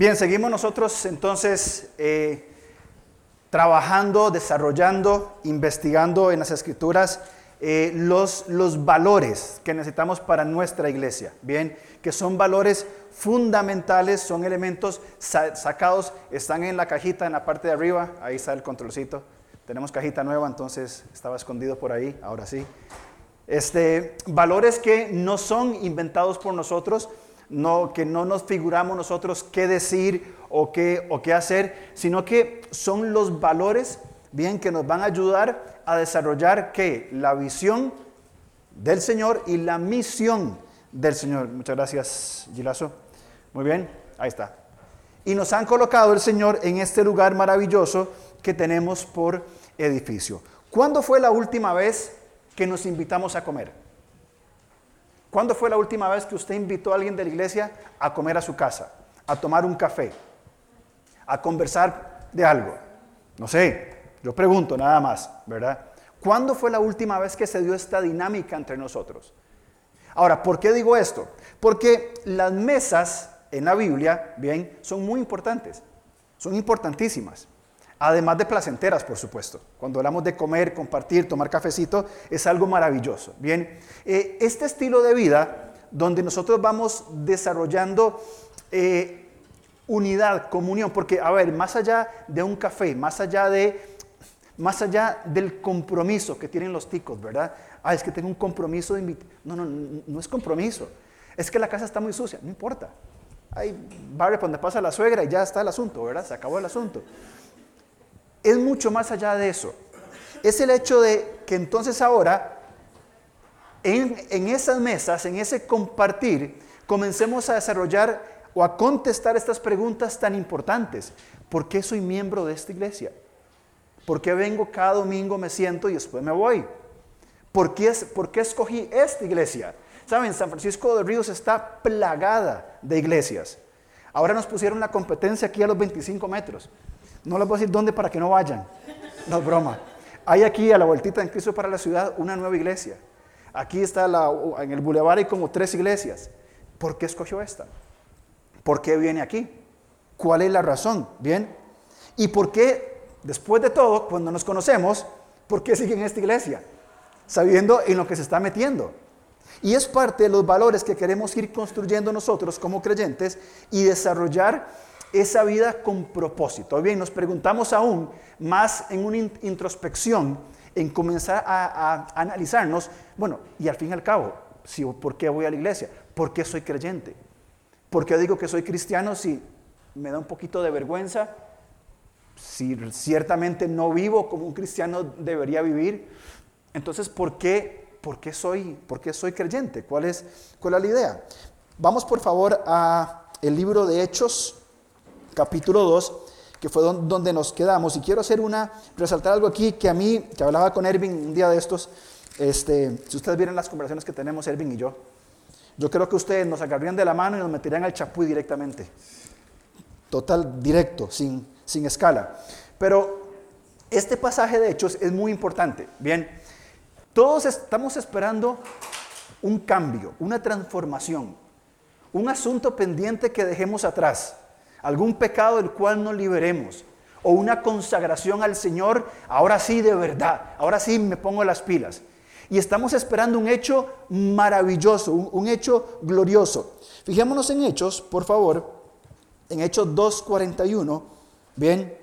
Bien, seguimos nosotros entonces eh, trabajando, desarrollando, investigando en las escrituras eh, los, los valores que necesitamos para nuestra iglesia. Bien, que son valores fundamentales, son elementos sacados, están en la cajita en la parte de arriba, ahí está el controlcito. Tenemos cajita nueva, entonces estaba escondido por ahí, ahora sí. Este, valores que no son inventados por nosotros, no, que no nos figuramos nosotros qué decir o qué, o qué hacer, sino que son los valores, bien, que nos van a ayudar a desarrollar ¿qué? la visión del Señor y la misión del Señor. Muchas gracias, Gilazo. Muy bien, ahí está. Y nos han colocado el Señor en este lugar maravilloso que tenemos por edificio. ¿Cuándo fue la última vez que nos invitamos a comer? ¿Cuándo fue la última vez que usted invitó a alguien de la iglesia a comer a su casa, a tomar un café, a conversar de algo? No sé, yo pregunto nada más, ¿verdad? ¿Cuándo fue la última vez que se dio esta dinámica entre nosotros? Ahora, ¿por qué digo esto? Porque las mesas en la Biblia, bien, son muy importantes, son importantísimas. Además de placenteras, por supuesto. Cuando hablamos de comer, compartir, tomar cafecito, es algo maravilloso. Bien, eh, este estilo de vida, donde nosotros vamos desarrollando eh, unidad, comunión, porque, a ver, más allá de un café, más allá de más allá del compromiso que tienen los ticos, ¿verdad? Ah, es que tengo un compromiso de invitar. No, no, no, es compromiso. Es que la casa está muy sucia, no importa. Hay barrio donde pasa la suegra y ya está el asunto, ¿verdad? Se acabó el asunto es mucho más allá de eso. Es el hecho de que entonces ahora, en, esas mesas, en ese compartir, comencemos a desarrollar o a contestar estas preguntas tan importantes. ¿Por qué soy miembro de esta iglesia? ¿Por qué vengo cada domingo, me siento y después me voy? ¿Por qué, ¿Por qué escogí esta iglesia? Saben, San Francisco de Ríos está plagada de iglesias. Ahora nos pusieron la competencia aquí a los 25 metros. No les voy a decir dónde para que no vayan. No es broma. Hay aquí a la vueltita en Cristo para la ciudad una nueva iglesia. Aquí está en el bulevar hay como tres iglesias. ¿Por qué escogió esta? ¿Por qué viene aquí? ¿Cuál es la razón? Bien. ¿Y por qué, después de todo, cuando nos conocemos, por qué sigue en esta iglesia? Sabiendo en lo que se está metiendo. Y es parte de los valores que queremos ir construyendo nosotros como creyentes y desarrollar esa vida con propósito. Bien, nos preguntamos aún más en una introspección, en comenzar a, analizarnos, bueno, y al fin y al cabo, si, ¿por qué voy a la iglesia? ¿Por qué soy creyente? ¿Por qué digo que soy cristiano si me da un poquito de vergüenza? Si ciertamente no vivo como un cristiano debería vivir, entonces, ¿por qué, por qué, soy, por qué soy creyente? ¿Cuál es, ¿Cuál es la idea? Vamos por favor a el libro de Hechos, capítulo 2, que fue donde nos quedamos. Y quiero hacer una, resaltar algo aquí que a mí, que hablaba con Ervin un día de estos, este, si ustedes vieron las conversaciones que tenemos Ervin y yo, yo creo que ustedes nos agarrarían de la mano y nos meterían al chapuy directamente. Total, directo, sin, sin escala. Pero este pasaje de Hechos es muy importante. Bien, todos estamos esperando un cambio, una transformación, un asunto pendiente que dejemos atrás algún pecado del cual nos liberemos, o una consagración al Señor, ahora sí de verdad, ahora sí me pongo las pilas. Y estamos esperando un hecho maravilloso, un, hecho glorioso. Fijémonos en Hechos, por favor, en Hechos 2.41. Bien,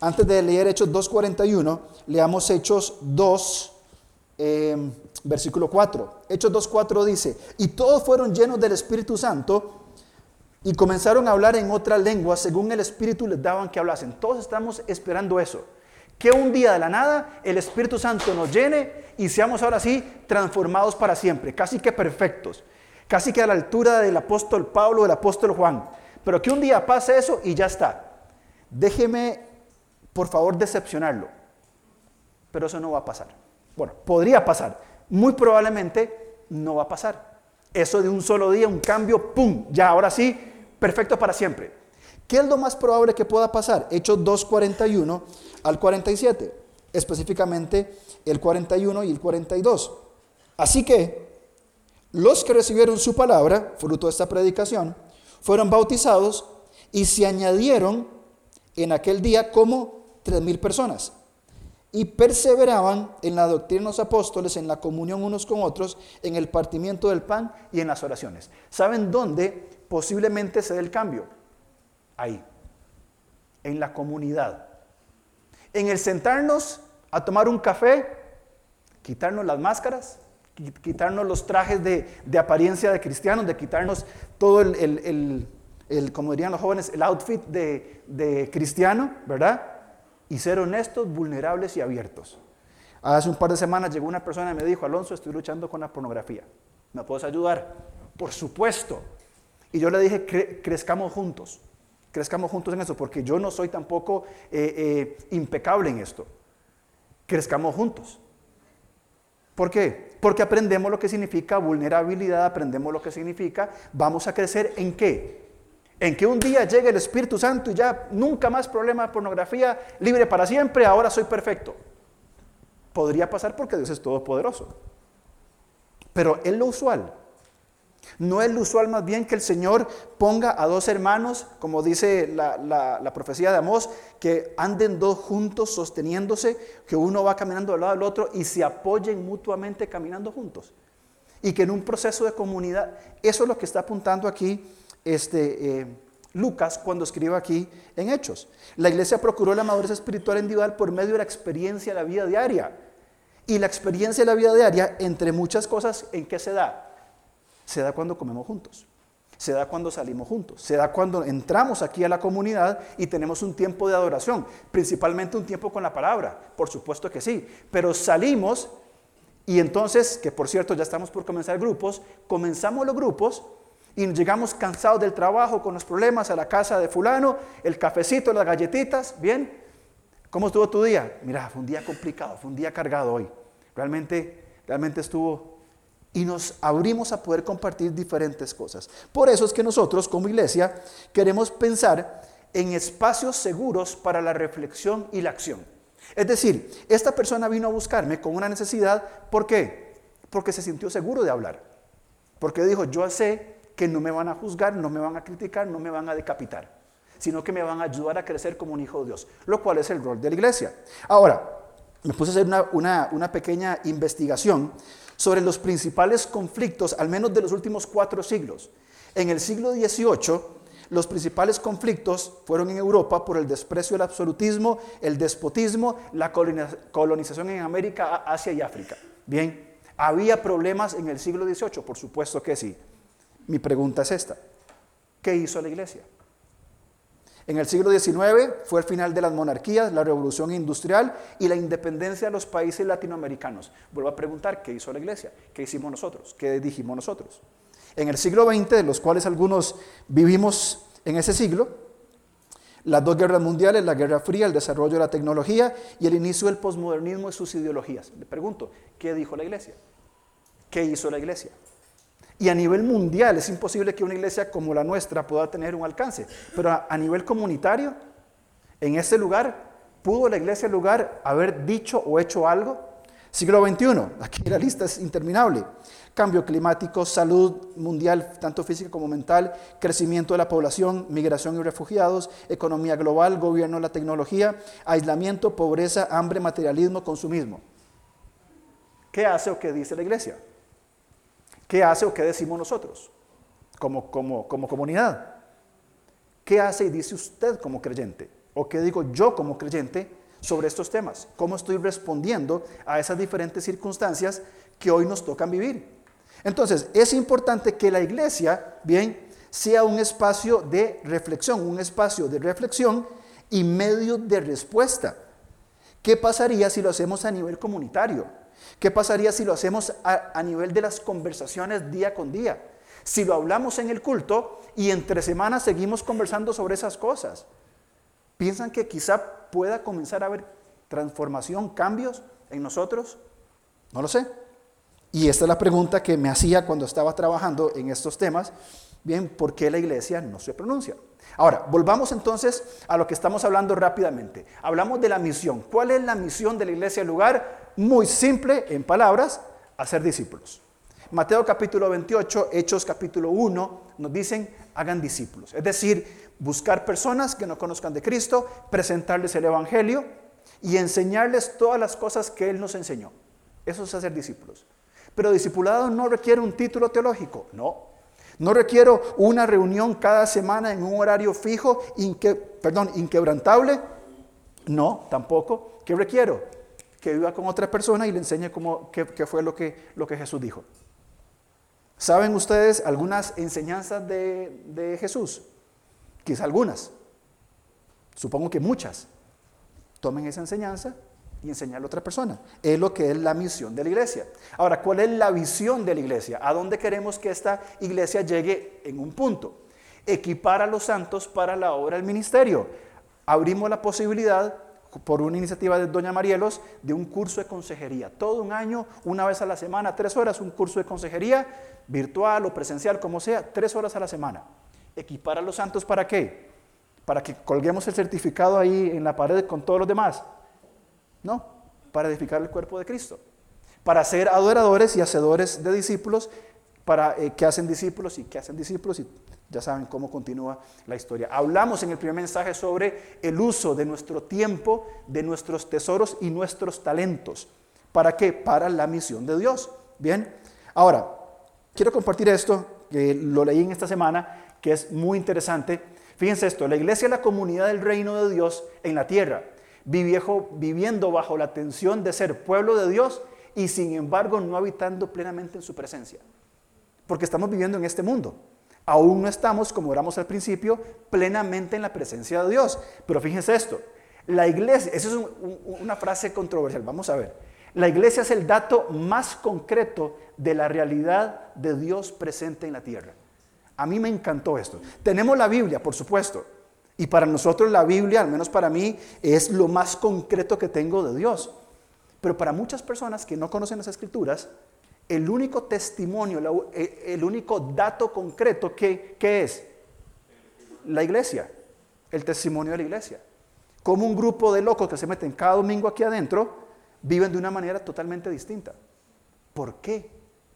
antes de leer Hechos 2.41, leamos Hechos 2, eh, versículo 4. Hechos 2.4 dice, y todos fueron llenos del Espíritu Santo y comenzaron a hablar en otra lengua según el Espíritu les daban que hablasen. Todos estamos esperando eso. Que un día de la nada el Espíritu Santo nos llene y seamos ahora sí transformados para siempre, casi que perfectos, casi que a la altura del apóstol Pablo, del apóstol Juan. Pero que un día pase eso y ya está. Déjeme, por favor, decepcionarlo. Pero eso no va a pasar. Bueno, podría pasar. Muy probablemente no va a pasar. Eso de un solo día, un cambio, ¡pum! Ya, ahora sí, perfecto para siempre. ¿Qué es lo más probable que pueda pasar? Hechos 2.41 al 47, específicamente el 41 y el 42. Así que los que recibieron su palabra, fruto de esta predicación, fueron bautizados Y se añadieron en aquel día como tres mil personas. Y perseveraban en la doctrina de los apóstoles, en la comunión unos con otros, en el partimiento del pan y en las oraciones. ¿Saben dónde posiblemente se dé el cambio? Ahí, en la comunidad. En el sentarnos a tomar un café, quitarnos las máscaras, quitarnos los trajes de, apariencia de cristianos, de quitarnos todo el, como dirían los jóvenes, el outfit de, de cristiano, ¿verdad? Y ser honestos, vulnerables y abiertos. Hace un par de semanas llegó una persona y me dijo, Alonso, estoy luchando con la pornografía. ¿Me puedes ayudar? Por supuesto. Y yo le dije, crezcamos juntos. Crezcamos juntos en eso, porque yo no soy tampoco eh, eh, impecable en esto. Crezcamos juntos. ¿Por qué? Porque aprendemos lo que significa vulnerabilidad, aprendemos lo que significa, vamos a crecer en qué? En que un día llegue el Espíritu Santo y ya nunca más problema de pornografía, libre para siempre, ahora soy perfecto. Podría pasar porque Dios es todopoderoso. Pero es lo usual. No es lo usual más bien que el Señor ponga a dos hermanos, como dice la, profecía de Amós, que anden dos juntos sosteniéndose, que uno va caminando al lado del otro y se apoyen mutuamente caminando juntos. Y que en un proceso de comunidad, eso es lo que está apuntando aquí este, eh, Lucas cuando escribe aquí en Hechos. La iglesia procuró la madurez espiritual individual por medio de la experiencia de la vida diaria. Y la experiencia de la vida diaria, entre muchas cosas, ¿en qué se da? Se da cuando comemos juntos, se da cuando salimos juntos, se da cuando entramos aquí a la comunidad y tenemos un tiempo de adoración, principalmente un tiempo con la palabra, por supuesto que sí, pero salimos y entonces, que por cierto ya estamos por comenzar grupos, comenzamos los grupos y llegamos cansados del trabajo, con los problemas, a la casa de fulano, el cafecito, las galletitas, bien. ¿Cómo estuvo tu día? Mira, fue un día complicado, fue un día cargado hoy. Realmente, realmente estuvo y nos abrimos a poder compartir diferentes cosas. Por eso es que nosotros como iglesia queremos pensar en espacios seguros para la reflexión y la acción. Es decir, esta persona vino a buscarme con una necesidad, ¿por qué? Porque se sintió seguro de hablar. Porque dijo, yo sé que no me van a juzgar, no me van a criticar, no me van a decapitar, sino que me van a ayudar a crecer como un hijo de Dios, lo cual es el rol de la iglesia. Ahora, me puse a hacer una, una pequeña investigación sobre los principales conflictos, al menos de los últimos cuatro siglos. En el siglo XVIII, los principales conflictos fueron en Europa por el desprecio del absolutismo, el despotismo, la colonización en América, Asia y África. Bien, ¿había problemas en el siglo XVIII? Por supuesto que sí. Mi pregunta es esta. ¿Qué hizo la iglesia? En el siglo XIX fue el final de las monarquías, la revolución industrial y la independencia de los países latinoamericanos. Vuelvo a preguntar, ¿qué hizo la iglesia? ¿Qué hicimos nosotros? ¿Qué dijimos nosotros? En el siglo XX, de los cuales algunos vivimos en ese siglo, las dos guerras mundiales, la Guerra Fría, el desarrollo de la tecnología y el inicio del posmodernismo y sus ideologías. Le pregunto, ¿qué dijo la iglesia? ¿Qué hizo la iglesia? Y a nivel mundial es imposible que una iglesia como la nuestra pueda tener un alcance. Pero a, nivel comunitario, en ese lugar, ¿pudo la iglesia lugar haber dicho o hecho algo? Siglo XXI, aquí la lista es interminable. Cambio climático, salud mundial, tanto física como mental, crecimiento de la población, migración y refugiados, economía global, gobierno de la tecnología, aislamiento, pobreza, hambre, materialismo, consumismo. ¿Qué hace o qué dice la iglesia? ¿Qué hace o qué decimos nosotros como, como, como comunidad? ¿Qué hace y dice usted como creyente? ¿O qué digo yo como creyente sobre estos temas? ¿Cómo estoy respondiendo a esas diferentes circunstancias que hoy nos tocan vivir? Entonces, es importante que la iglesia, bien, sea un espacio de reflexión, un espacio de reflexión y medio de respuesta. ¿Qué pasaría si lo hacemos a nivel comunitario? ¿Qué pasaría si lo hacemos a, nivel de las conversaciones día con día? Si lo hablamos en el culto y entre semanas seguimos conversando sobre esas cosas. ¿Piensan que quizá pueda comenzar a haber transformación, cambios en nosotros? No lo sé. Y esta es la pregunta que me hacía cuando estaba trabajando en estos temas. Bien, ¿por qué la iglesia no se pronuncia? Ahora, volvamos entonces a lo que estamos hablando rápidamente. Hablamos de la misión. ¿Cuál es la misión de la iglesia lugar? Muy simple, en palabras, hacer discípulos. Mateo capítulo 28, Hechos capítulo 1, nos dicen, hagan discípulos. Es decir, buscar personas que no conozcan de Cristo, presentarles el Evangelio y enseñarles todas las cosas que Él nos enseñó. Eso es hacer discípulos. Pero discipulado no requiere un título teológico, no. No requiero una reunión cada semana en un horario fijo, perdón, inquebrantable. No, tampoco. ¿Qué requiero? Que viva con otra persona y le enseñe cómo, qué, fue lo que, lo que Jesús dijo. ¿Saben ustedes algunas enseñanzas de, de Jesús? Quizá algunas. Supongo que muchas. Tomen esa enseñanza y enseñarle a otra persona. Es lo que es la misión de la iglesia. Ahora, ¿cuál es la visión de la iglesia? ¿A dónde queremos que esta iglesia llegue en un punto? Equipar a los santos para la obra del ministerio. Abrimos la posibilidad, por una iniciativa de Doña Marielos, de un curso de consejería. Todo un año, una vez a la semana, tres horas, un curso de consejería, virtual o presencial, como sea, tres horas a la semana. Equipar a los santos para qué? Para que colguemos el certificado ahí en la pared con todos los demás no, para edificar el cuerpo de Cristo. Para ser adoradores y hacedores de discípulos, para eh, que hacen discípulos y que hacen discípulos y ya saben cómo continúa la historia. Hablamos en el primer mensaje sobre el uso de nuestro tiempo, de nuestros tesoros y nuestros talentos. ¿Para qué? Para la misión de Dios. Bien, ahora, quiero compartir esto, que lo leí en esta semana, que es muy interesante. Fíjense esto, la iglesia es la comunidad del reino de Dios en la tierra viviendo bajo la tensión de ser pueblo de Dios y sin embargo no habitando plenamente en su presencia. Porque estamos viviendo en este mundo. Aún no estamos, como oramos al principio, plenamente en la presencia de Dios. Pero fíjense esto, la iglesia, esa es una frase controversial, vamos a ver. La iglesia es el dato más concreto de la realidad de Dios presente en la tierra. A mí me encantó esto. Tenemos la Biblia, por supuesto, y para nosotros la Biblia, al menos para mí, es lo más concreto que tengo de Dios. Pero para muchas personas que no conocen las escrituras, el único testimonio, eh, el único dato concreto que, es la iglesia, el testimonio de la iglesia. Como un grupo de locos que se meten cada domingo aquí adentro, viven de una manera totalmente distinta. ¿Por qué?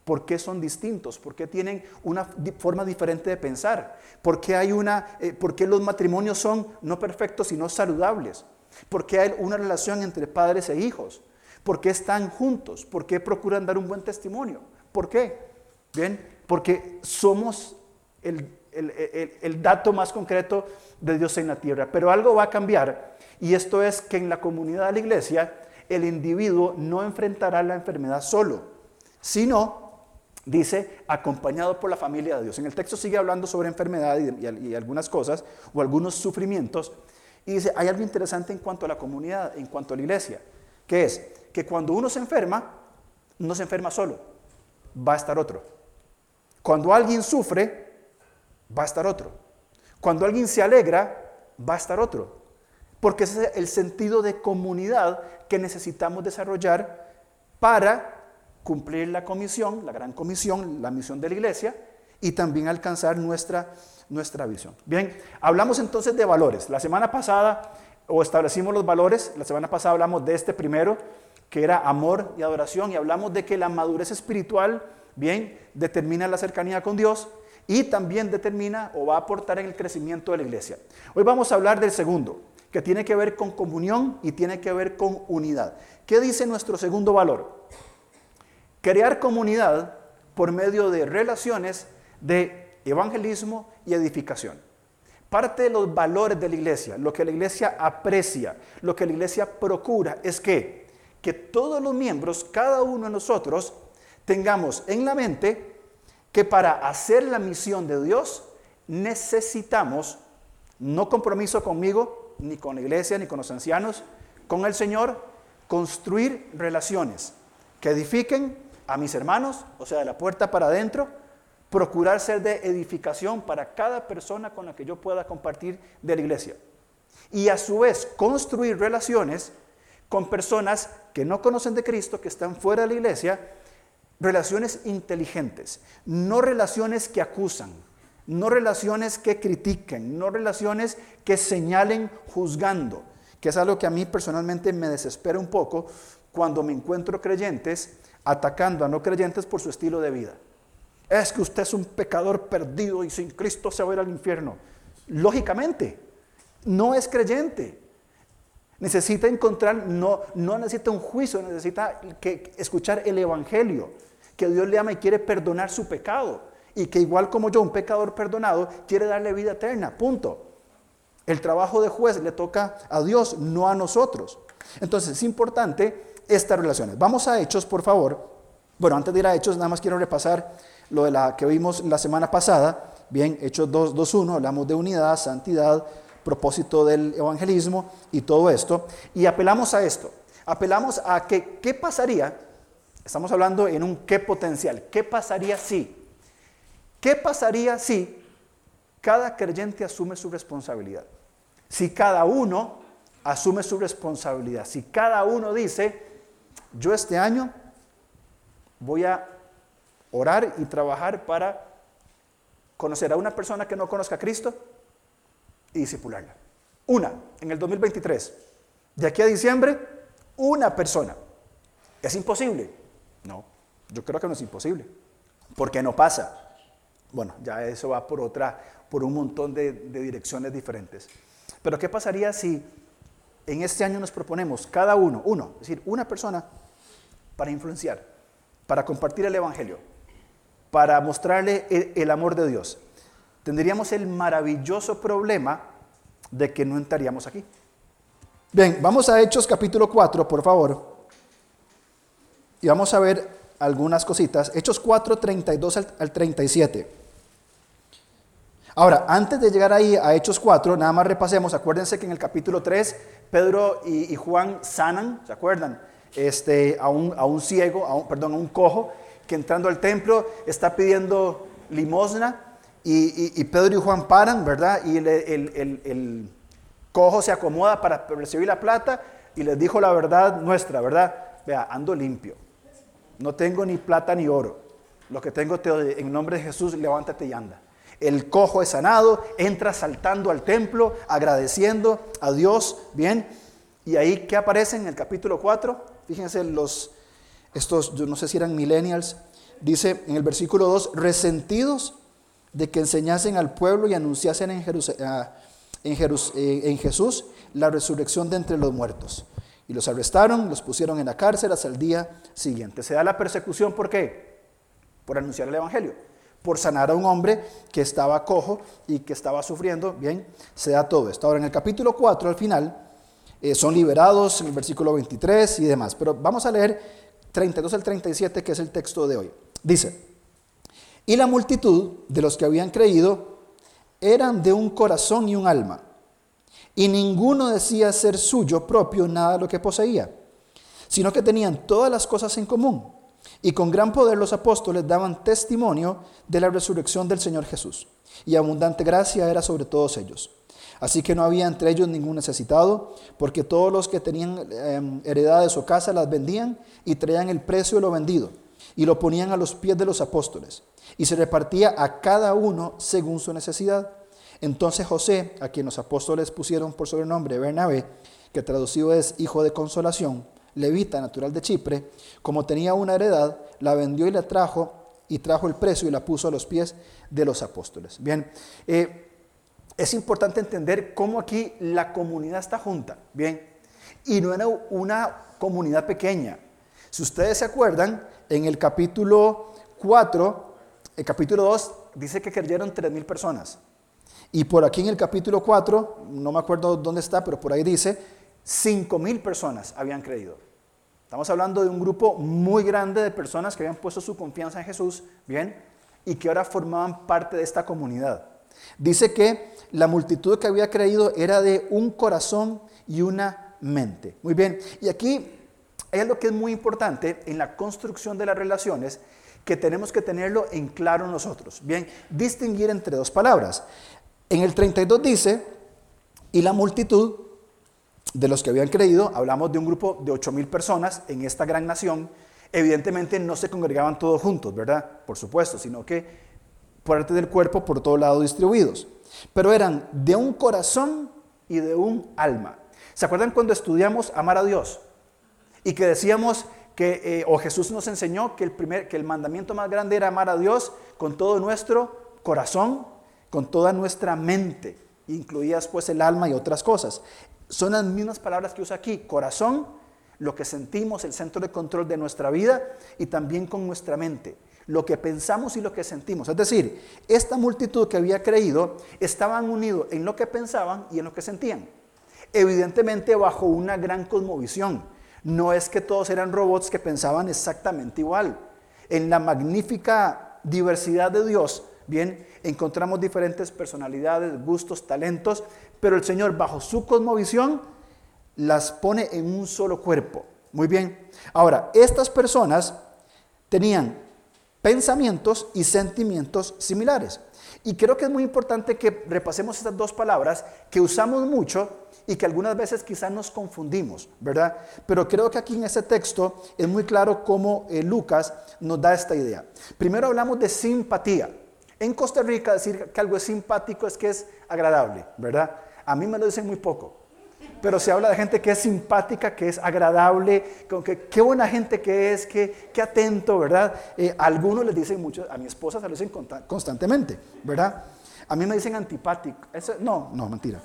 ¿Por qué son distintos? ¿Por qué tienen una forma diferente de pensar? ¿Por qué, hay una, eh, ¿Por qué los matrimonios son no perfectos sino saludables? ¿Por qué hay una relación entre padres e hijos? ¿Por qué están juntos? ¿Por qué procuran dar un buen testimonio? ¿Por qué? Bien, porque somos el, el dato más concreto de Dios en la tierra. Pero algo va a cambiar y esto es que en la comunidad de la iglesia el individuo no enfrentará la enfermedad solo, sino dice acompañado por la familia de Dios. En el texto sigue hablando sobre enfermedad y, algunas cosas o algunos sufrimientos. Y dice, hay algo interesante en cuanto a la comunidad, en cuanto a la iglesia, que es que cuando uno se enferma, no se enferma solo, va a estar otro. Cuando alguien sufre, va a estar otro. Cuando alguien se alegra, va a estar otro. Porque ese es el sentido de comunidad que necesitamos desarrollar para cumplir la comisión, la gran comisión, la misión de la iglesia y también alcanzar nuestra, nuestra visión. Bien, hablamos entonces de valores. La semana pasada, o establecimos los valores, la semana pasada hablamos de este primero, que era amor y adoración, y hablamos de que la madurez espiritual, bien, determina la cercanía con Dios y también determina o va a aportar en el crecimiento de la iglesia. Hoy vamos a hablar del segundo, que tiene que ver con comunión y tiene que ver con unidad. ¿Qué dice nuestro segundo valor? Crear comunidad por medio de relaciones de evangelismo y edificación. Parte de los valores de la iglesia, lo que la iglesia aprecia, lo que la iglesia procura, es que, que todos los miembros, cada uno de nosotros, tengamos en la mente que para hacer la misión de Dios necesitamos, no compromiso conmigo, ni con la iglesia, ni con los ancianos, con el Señor, construir relaciones que edifiquen a mis hermanos, o sea, de la puerta para adentro, procurar ser de edificación para cada persona con la que yo pueda compartir de la iglesia. Y a su vez construir relaciones con personas que no conocen de Cristo, que están fuera de la iglesia, relaciones inteligentes, no relaciones que acusan, no relaciones que critiquen, no relaciones que señalen juzgando, que es algo que a mí personalmente me desespera un poco cuando me encuentro creyentes atacando a no creyentes por su estilo de vida. Es que usted es un pecador perdido y sin Cristo se va a ir al infierno. Lógicamente, no es creyente. Necesita encontrar, no, no necesita un juicio, necesita que escuchar el Evangelio, que Dios le ama y quiere perdonar su pecado. Y que igual como yo, un pecador perdonado, quiere darle vida eterna. Punto. El trabajo de juez le toca a Dios, no a nosotros. Entonces es importante estas relaciones. Vamos a Hechos, por favor. Bueno, antes de ir a Hechos, nada más quiero repasar lo de la que vimos la semana pasada. Bien, Hechos 2.2.1, hablamos de unidad, santidad, propósito del evangelismo y todo esto. Y apelamos a esto. Apelamos a que, ¿qué pasaría? Estamos hablando en un qué potencial. ¿Qué pasaría si? ¿Qué pasaría si cada creyente asume su responsabilidad? Si cada uno asume su responsabilidad. Si cada uno dice, yo este año voy a orar y trabajar para conocer a una persona que no conozca a Cristo y disipularla. Una, en el 2023. De aquí a diciembre, una persona. ¿Es imposible? No, yo creo que no es imposible. porque no pasa? Bueno, ya eso va por otra, por un montón de, de direcciones diferentes. Pero ¿qué pasaría si en este año nos proponemos cada uno, uno, es decir, una persona para influenciar, para compartir el Evangelio, para mostrarle el, amor de Dios, tendríamos el maravilloso problema de que no entraríamos aquí. Bien, vamos a Hechos capítulo 4, por favor. Y vamos a ver algunas cositas. Hechos 4, 32 al, 37. Ahora, antes de llegar ahí a Hechos 4, nada más repasemos. Acuérdense que en el capítulo 3, Pedro y, y Juan sanan, ¿se acuerdan? Este, a, un, a un ciego, a un, perdón, a un cojo, que entrando al templo está pidiendo limosna y, Pedro y Juan paran, ¿verdad? Y el, el, cojo se acomoda para recibir la plata y les dijo la verdad nuestra, ¿verdad? Vea, ando limpio, no tengo ni plata ni oro, lo que tengo te en nombre de Jesús, levántate y anda. El cojo es sanado, entra saltando al templo, agradeciendo a Dios, bien. Y ahí, ¿qué aparece en el capítulo 4? Fíjense los, estos, yo no sé si eran millennials, dice en el versículo 2, resentidos de que enseñasen al pueblo y anunciasen en, ah, eh, en, Jesús la resurrección de entre los muertos. Y los arrestaron, los pusieron en la cárcel hasta el día siguiente. Se da la persecución, ¿por qué? Por anunciar el Evangelio, por sanar a un hombre que estaba cojo y que estaba sufriendo. Bien, se da todo esto. Ahora, en el capítulo 4, al final, eh, son liberados en el versículo 23 y demás. Pero vamos a leer 32 al 37, que es el texto de hoy. Dice, y la multitud de los que habían creído eran de un corazón y un alma, y ninguno decía ser suyo propio nada de lo que poseía, sino que tenían todas las cosas en común. Y con gran poder los apóstoles daban testimonio de la resurrección del Señor Jesús, y abundante gracia era sobre todos ellos. Así que no había entre ellos ningún necesitado, porque todos los que tenían em, heredades o casa las vendían y traían el precio de lo vendido y lo ponían a los pies de los apóstoles y se repartía a cada uno según su necesidad. Entonces José, a quien los apóstoles pusieron por sobrenombre Bernabé, que traducido es hijo de consolación, levita natural de Chipre, como tenía una heredad, la vendió y la trajo y trajo el precio y la puso a los pies de los apóstoles. Bien, eh, es importante entender cómo aquí la comunidad está junta, ¿bien? Y no era una comunidad pequeña. Si ustedes se acuerdan, en el capítulo 4, el capítulo 2 dice que creyeron 3.000 personas. Y por aquí en el capítulo 4, no me acuerdo dónde está, pero por ahí dice, 5.000 personas habían creído. Estamos hablando de un grupo muy grande de personas que habían puesto su confianza en Jesús, ¿bien? Y que ahora formaban parte de esta comunidad. Dice que la multitud que había creído era de un corazón y una mente. Muy bien, y aquí hay algo que es muy importante en la construcción de las relaciones que tenemos que tenerlo en claro nosotros. Bien, distinguir entre dos palabras. En el 32 dice, y la multitud de los que habían creído, hablamos de un grupo de 8 mil personas en esta gran nación, evidentemente no se congregaban todos juntos, ¿verdad? Por supuesto, sino que parte del cuerpo por todo lado distribuidos. Pero eran de un corazón y de un alma. ¿Se acuerdan cuando estudiamos amar a Dios? Y que decíamos que, eh, o Jesús nos enseñó que el, primer, que el mandamiento más grande era amar a Dios con todo nuestro corazón, con toda nuestra mente, incluidas pues el alma y otras cosas. Son las mismas palabras que usa aquí, corazón, lo que sentimos, el centro de control de nuestra vida y también con nuestra mente, lo que pensamos y lo que sentimos. Es decir, esta multitud que había creído estaban unidos en lo que pensaban y en lo que sentían. Evidentemente bajo una gran cosmovisión no es que todos eran robots que pensaban exactamente igual. En la magnífica diversidad de Dios, bien, encontramos diferentes personalidades, gustos, talentos, pero el Señor bajo su cosmovisión las pone en un solo cuerpo. Muy bien. Ahora, estas personas tenían pensamientos y sentimientos similares. Y creo que es muy importante que repasemos estas dos palabras que usamos mucho y que algunas veces quizás nos confundimos, ¿verdad? Pero creo que aquí en ese texto es muy claro cómo eh, Lucas nos da esta idea. Primero hablamos de simpatía. En Costa Rica decir que algo es simpático es que es agradable, ¿verdad? A mí me lo dicen muy poco. Pero se habla de gente que es simpática, que es agradable, que qué buena gente que es, qué atento, ¿verdad? Eh, algunos les dicen mucho, a mi esposa se lo dicen constantemente, ¿verdad? A mí me dicen antipático. No, no, mentira.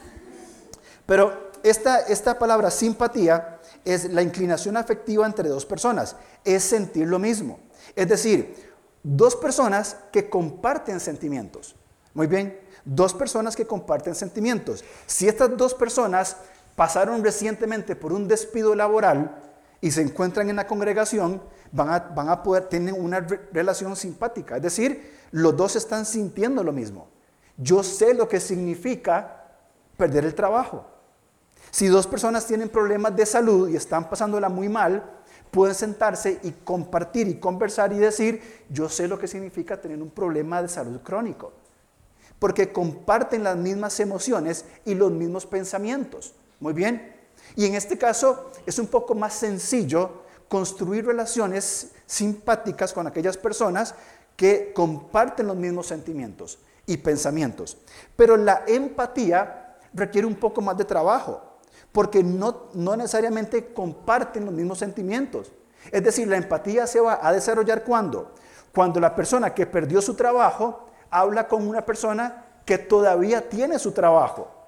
Pero esta, esta palabra simpatía es la inclinación afectiva entre dos personas, es sentir lo mismo. Es decir, dos personas que comparten sentimientos. Muy bien, dos personas que comparten sentimientos. Si estas dos personas pasaron recientemente por un despido laboral y se encuentran en la congregación, van a, van a poder tener una relación simpática. Es decir, los dos están sintiendo lo mismo. Yo sé lo que significa perder el trabajo. Si dos personas tienen problemas de salud y están pasándola muy mal, pueden sentarse y compartir y conversar y decir, yo sé lo que significa tener un problema de salud crónico. Porque comparten las mismas emociones y los mismos pensamientos. Muy bien. Y en este caso es un poco más sencillo construir relaciones simpáticas con aquellas personas que comparten los mismos sentimientos y pensamientos. Pero la empatía requiere un poco más de trabajo porque no, no necesariamente comparten los mismos sentimientos. Es decir, la empatía se va a desarrollar cuando? Cuando la persona que perdió su trabajo habla con una persona que todavía tiene su trabajo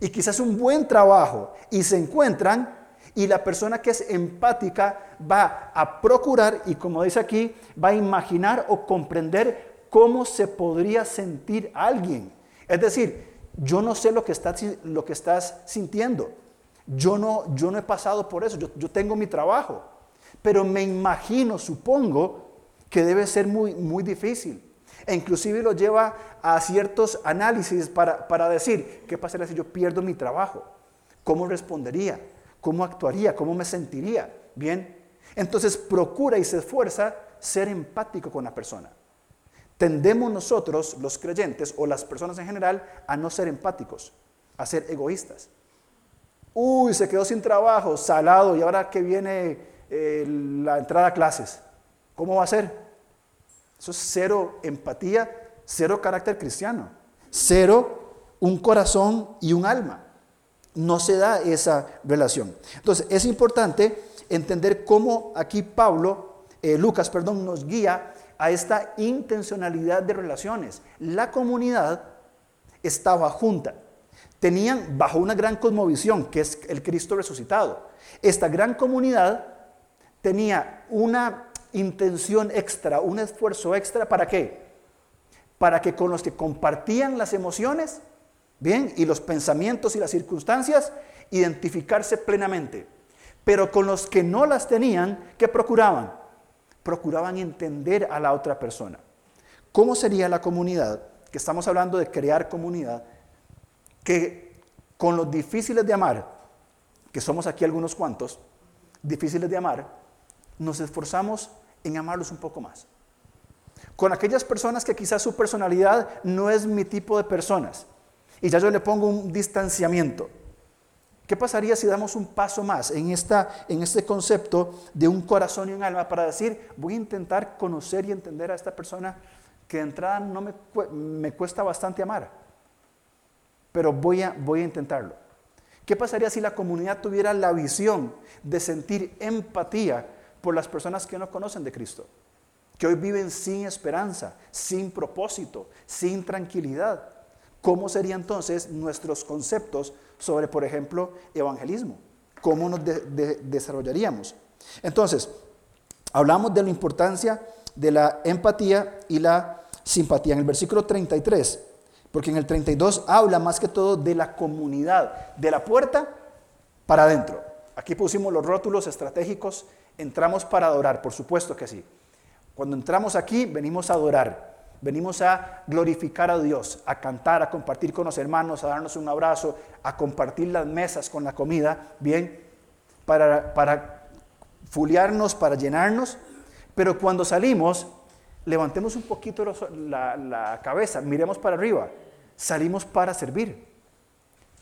y quizás un buen trabajo y se encuentran y la persona que es empática va a procurar y como dice aquí, va a imaginar o comprender cómo se podría sentir alguien. Es decir, yo no sé lo que estás, lo que estás sintiendo, yo no, yo no he pasado por eso, yo, tengo mi trabajo, pero me imagino, supongo, que debe ser muy, muy difícil. E inclusive lo lleva a ciertos análisis para, para decir, ¿qué pasaría si yo pierdo mi trabajo? ¿Cómo respondería? ¿Cómo actuaría? ¿Cómo me sentiría? Bien. Entonces procura y se esfuerza ser empático con la persona. Tendemos nosotros, los creyentes o las personas en general, a no ser empáticos, a ser egoístas. Uy, se quedó sin trabajo, salado, y ahora que viene eh, la entrada a clases, ¿cómo va a ser? Eso es cero empatía, cero carácter cristiano, cero un corazón y un alma. No se da esa relación. Entonces, es importante entender cómo aquí Pablo, eh, Lucas, perdón, nos guía a esta intencionalidad de relaciones. La comunidad estaba junta tenían bajo una gran cosmovisión, que es el Cristo resucitado. Esta gran comunidad tenía una intención extra, un esfuerzo extra, ¿para qué? Para que con los que compartían las emociones, bien, y los pensamientos y las circunstancias, identificarse plenamente. Pero con los que no las tenían, ¿qué procuraban? Procuraban entender a la otra persona. ¿Cómo sería la comunidad? Que estamos hablando de crear comunidad que con los difíciles de amar, que somos aquí algunos cuantos, difíciles de amar, nos esforzamos en amarlos un poco más. Con aquellas personas que quizás su personalidad no es mi tipo de personas y ya yo le pongo un distanciamiento. ¿Qué pasaría si damos un paso más en, esta, en este concepto de un corazón y un alma para decir, voy a intentar conocer y entender a esta persona que de entrada no me, me cuesta bastante amar? pero voy a, voy a intentarlo. ¿Qué pasaría si la comunidad tuviera la visión de sentir empatía por las personas que no conocen de Cristo, que hoy viven sin esperanza, sin propósito, sin tranquilidad. ¿Cómo serían entonces nuestros conceptos sobre, por ejemplo, evangelismo? ¿Cómo nos desarrollaríamos? Entonces, hablamos de la importancia de la empatía y la simpatía. En el versículo 33, porque en el 32 habla más que todo de la comunidad, de la puerta para adentro. Aquí pusimos los rótulos estratégicos, entramos para adorar, por supuesto que sí. Cuando entramos aquí, venimos a adorar, venimos a glorificar a Dios, a cantar, a compartir con los hermanos, a darnos un abrazo, a compartir las mesas con la comida, bien, para, para fuliarnos, para llenarnos. Pero cuando salimos, levantemos un poquito la, la cabeza, miremos para arriba, salimos para servir.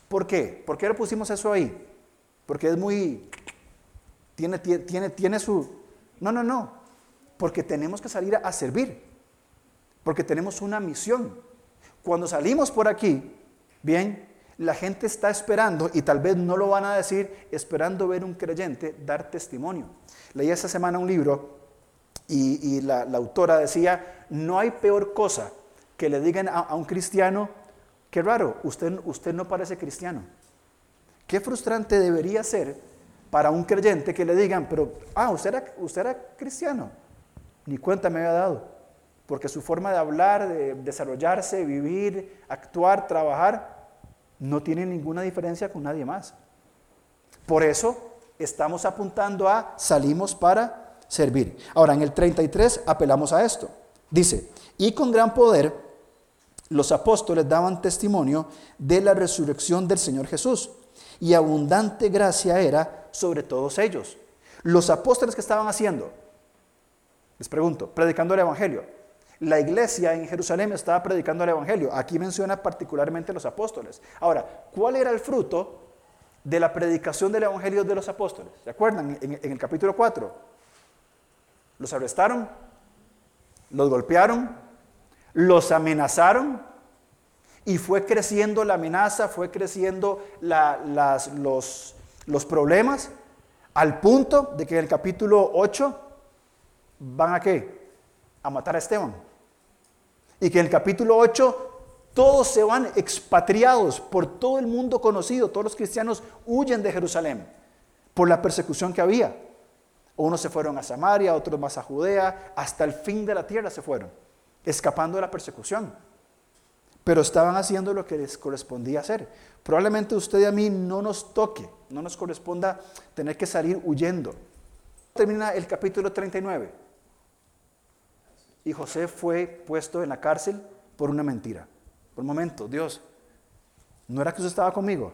¿Por qué? ¿Por qué le pusimos eso ahí? Porque es muy, tiene, tiene, tiene su... No, no, no. Porque tenemos que salir a, servir. Porque tenemos una misión. Cuando salimos por aquí, bien, la gente está esperando, y tal vez no lo van a decir, esperando ver un creyente dar testimonio. Leí esta semana un libro y, la, autora decía, no hay peor cosa que le digan a, a un cristiano, qué raro, usted, usted no parece cristiano. Qué frustrante debería ser para un creyente que le digan, pero, ah, usted era, usted era cristiano. Ni cuenta me había dado. Porque su forma de hablar, de desarrollarse, vivir, actuar, trabajar, no tiene ninguna diferencia con nadie más. Por eso estamos apuntando a salimos para servir. Ahora, en el 33 apelamos a esto. Dice, y con gran poder los apóstoles daban testimonio de la resurrección del Señor Jesús y abundante gracia era sobre todos ellos. Los apóstoles que estaban haciendo, les pregunto, predicando el Evangelio. La iglesia en Jerusalén estaba predicando el Evangelio. Aquí menciona particularmente los apóstoles. Ahora, ¿cuál era el fruto de la predicación del Evangelio de los apóstoles? ¿Se acuerdan? En, el capítulo 4. Los arrestaron, los golpearon, los amenazaron, y fue creciendo la amenaza, fue creciendo los, los problemas, al punto de que en el capítulo 8 van a qué? A matar a Esteban. Y que en el capítulo 8 todos se van expatriados por todo el mundo conocido, todos los cristianos huyen de Jerusalén por la persecución que había. Unos se fueron a Samaria, otros más a Judea, hasta el fin de la tierra se fueron, escapando de la persecución pero estaban haciendo lo que les correspondía hacer. Probablemente usted y a mí no nos toque, no nos corresponda tener que salir huyendo. Termina el capítulo 39. Y José fue puesto en la cárcel por una mentira. Por un momento, Dios, ¿no era que usted estaba conmigo?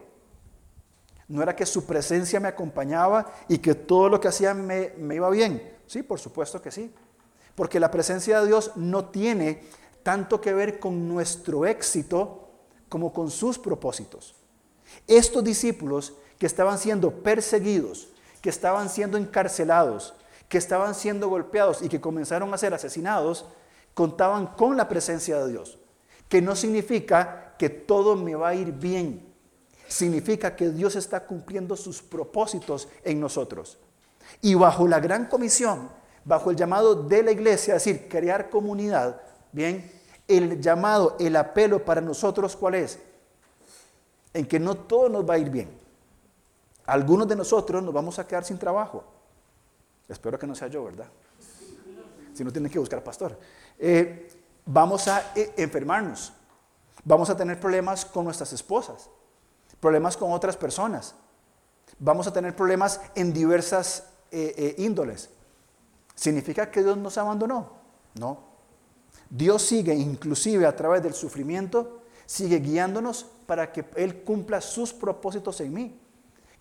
¿No era que su presencia me acompañaba y que todo lo que hacía me, me iba bien? Sí, por supuesto que sí. Porque la presencia de Dios no tiene tanto que ver con nuestro éxito como con sus propósitos. Estos discípulos que estaban siendo perseguidos, que estaban siendo encarcelados, que estaban siendo golpeados y que comenzaron a ser asesinados, contaban con la presencia de Dios, que no significa que todo me va a ir bien, significa que Dios está cumpliendo sus propósitos en nosotros. Y bajo la gran comisión, bajo el llamado de la iglesia, es decir, crear comunidad, Bien, el llamado, el apelo para nosotros, ¿cuál es? En que no todo nos va a ir bien. Algunos de nosotros nos vamos a quedar sin trabajo. Espero que no sea yo, ¿verdad? Si no, tienen que buscar pastor. Eh, vamos a eh, enfermarnos. Vamos a tener problemas con nuestras esposas. Problemas con otras personas. Vamos a tener problemas en diversas eh, índoles. ¿Significa que Dios nos abandonó? No. Dios sigue, inclusive a través del sufrimiento, sigue guiándonos para que Él cumpla sus propósitos en mí.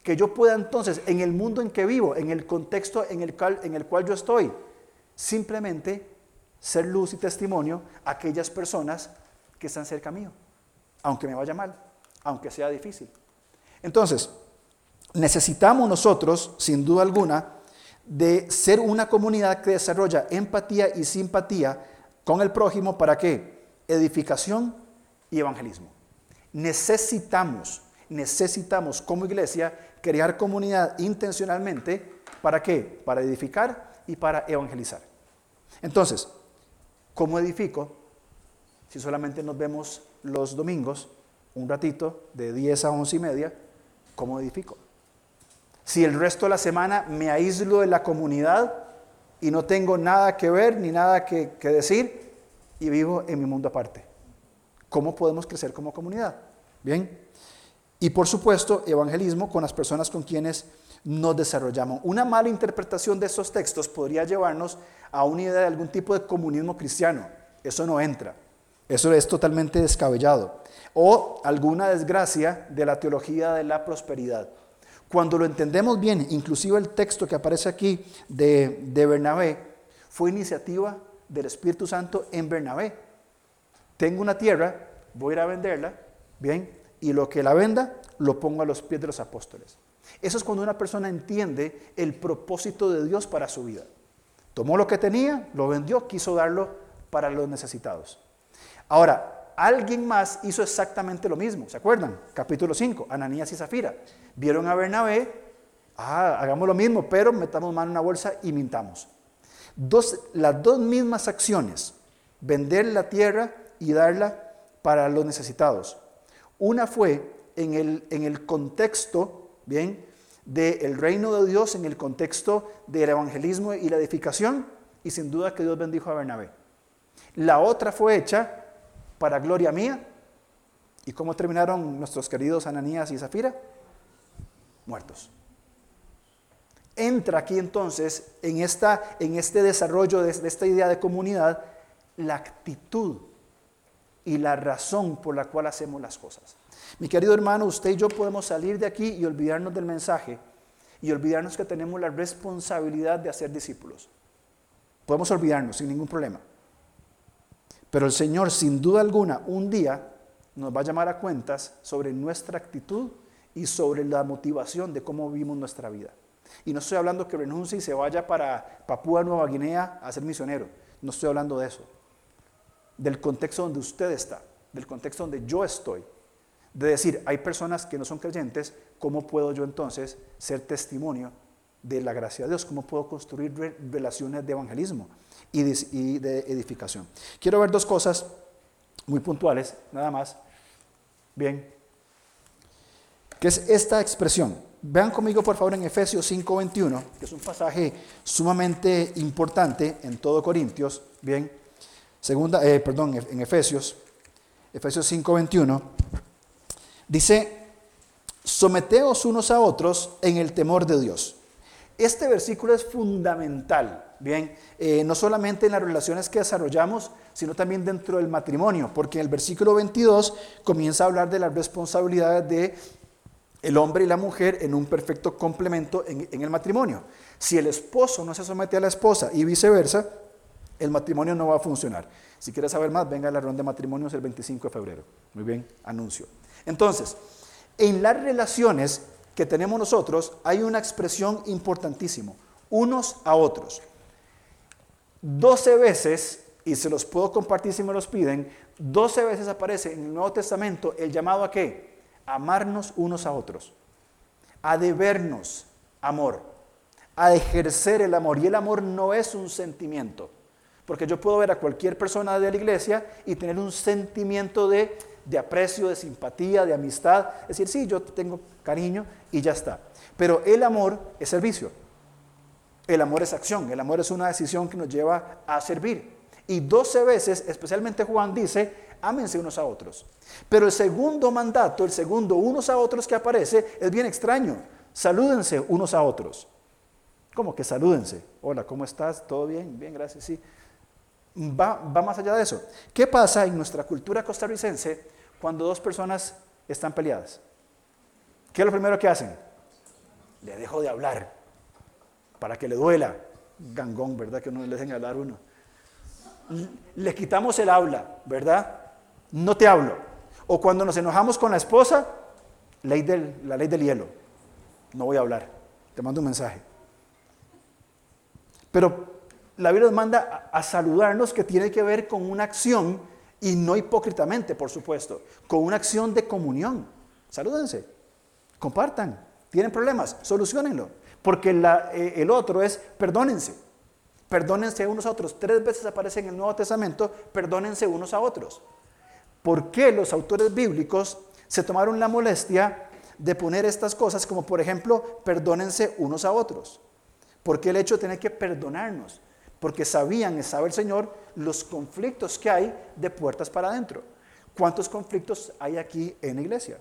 Que yo pueda entonces, en el mundo en que vivo, en el contexto en el cual, en el cual yo estoy, simplemente ser luz y testimonio a aquellas personas que están cerca mío, aunque me vaya mal, aunque sea difícil. Entonces, necesitamos nosotros, sin duda alguna, de ser una comunidad que desarrolla empatía y simpatía con el prójimo para qué? Edificación y evangelismo. Necesitamos, necesitamos como iglesia crear comunidad intencionalmente. ¿Para qué? Para edificar y para evangelizar. Entonces, ¿cómo edifico? Si solamente nos vemos los domingos, un ratito, de 10 a 11 y media, ¿cómo edifico? Si el resto de la semana me aíslo de la comunidad y no tengo nada que ver ni nada que, decir y vivo en mi mundo aparte, ¿cómo podemos crecer como comunidad? Bien. Y por supuesto, evangelismo con las personas con quienes nos desarrollamos. Una mala interpretación de esos textos podría llevarnos a una idea de algún tipo de comunismo cristiano. Eso no entra. Eso es totalmente descabellado. O alguna desgracia de la teología de la prosperidad. Cuando lo entendemos bien, inclusive el texto que aparece aquí de, de Bernabé, fue iniciativa del Espíritu Santo en Bernabé. Tengo una tierra, voy a ir a venderla, bien, y lo que la venda lo pongo a los pies de los apóstoles. Eso es cuando una persona entiende el propósito de Dios para su vida. Tomó lo que tenía, lo vendió, quiso darlo para los necesitados. Ahora, alguien más hizo exactamente lo mismo, ¿se acuerdan? Capítulo 5, Ananías y Zafira. Vieron a Bernabé, ah, hagamos lo mismo, pero metamos mano en una bolsa y mintamos. Dos, las dos mismas acciones, vender la tierra y darla para los necesitados. Una fue en el, en el contexto, ¿bien? Del reino de Dios, en el contexto del evangelismo y la edificación, y sin duda que Dios bendijo a Bernabé. La otra fue hecha para gloria mía. ¿Y cómo terminaron nuestros queridos Ananías y Zafira? Muertos. Entra aquí entonces en, esta, en este desarrollo de, de esta idea de comunidad la actitud y la razón por la cual hacemos las cosas. Mi querido hermano, usted y yo podemos salir de aquí y olvidarnos del mensaje y olvidarnos que tenemos la responsabilidad de hacer discípulos. Podemos olvidarnos sin ningún problema. Pero el Señor, sin duda alguna, un día nos va a llamar a cuentas sobre nuestra actitud y sobre la motivación de cómo vivimos nuestra vida. Y no estoy hablando que renuncie y se vaya para Papúa Nueva Guinea a ser misionero. No estoy hablando de eso del contexto donde usted está, del contexto donde yo estoy. De decir, hay personas que no son creyentes, ¿cómo puedo yo entonces ser testimonio de la gracia de Dios? ¿Cómo puedo construir relaciones de evangelismo y de, edificación? Quiero ver dos cosas muy puntuales, nada más. Bien. ¿Qué es esta expresión? Vean conmigo por favor en Efesios 5:21, que es un pasaje sumamente importante en todo Corintios. Bien. Segunda, eh, perdón, en Efesios, Efesios 5:21, dice, someteos unos a otros en el temor de Dios. Este versículo es fundamental, bien, eh, no solamente en las relaciones que desarrollamos, sino también dentro del matrimonio, porque en el versículo 22 comienza a hablar de las responsabilidades de el hombre y la mujer en un perfecto complemento en, en el matrimonio. Si el esposo no se somete a la esposa y viceversa, el matrimonio no va a funcionar. Si quieres saber más, venga a la ronda de matrimonios el 25 de febrero. Muy bien, anuncio. Entonces, en las relaciones que tenemos nosotros hay una expresión importantísima, unos a otros. 12 veces, y se los puedo compartir si me los piden, 12 veces aparece en el Nuevo Testamento el llamado a qué? Amarnos unos a otros, a debernos amor, a ejercer el amor. Y el amor no es un sentimiento. Porque yo puedo ver a cualquier persona de la iglesia y tener un sentimiento de, aprecio, de simpatía, de amistad. Decir, sí, yo tengo cariño y ya está. Pero el amor es servicio. El amor es acción. El amor es una decisión que nos lleva a servir. Y 12 veces, especialmente Juan dice, ámense unos a otros. Pero el segundo mandato, el segundo unos a otros que aparece, es bien extraño. Salúdense unos a otros. ¿Cómo que salúdense? Hola, ¿cómo estás? ¿Todo bien? Bien, gracias, sí va, más allá de eso. ¿Qué pasa en nuestra cultura costarricense cuando dos personas están peleadas? ¿Qué es lo primero que hacen? Le dejo de hablar para que le duela. Gangón, ¿verdad? Que no le dejen hablar uno. Le quitamos el habla, ¿verdad? No te hablo. O cuando nos enojamos con la esposa, ley del, la ley del hielo. No voy a hablar. Te mando un mensaje. Pero la Biblia nos manda a, saludarnos que tiene que ver con una acción y no hipócritamente, por supuesto, con una acción de comunión. Salúdense, compartan, tienen problemas, solucionenlo, porque eh, el otro es perdónense. Perdónense unos a otros. Tres veces aparece en el Nuevo Testamento, perdónense unos a otros. ¿Por qué los autores bíblicos se tomaron la molestia de poner estas cosas como por ejemplo, perdónense unos a otros? ¿Por qué el hecho de tener que perdonarnos? Porque sabían, sabe el Señor, los conflictos que hay de puertas para adentro. ¿Cuántos conflictos hay aquí en la iglesia?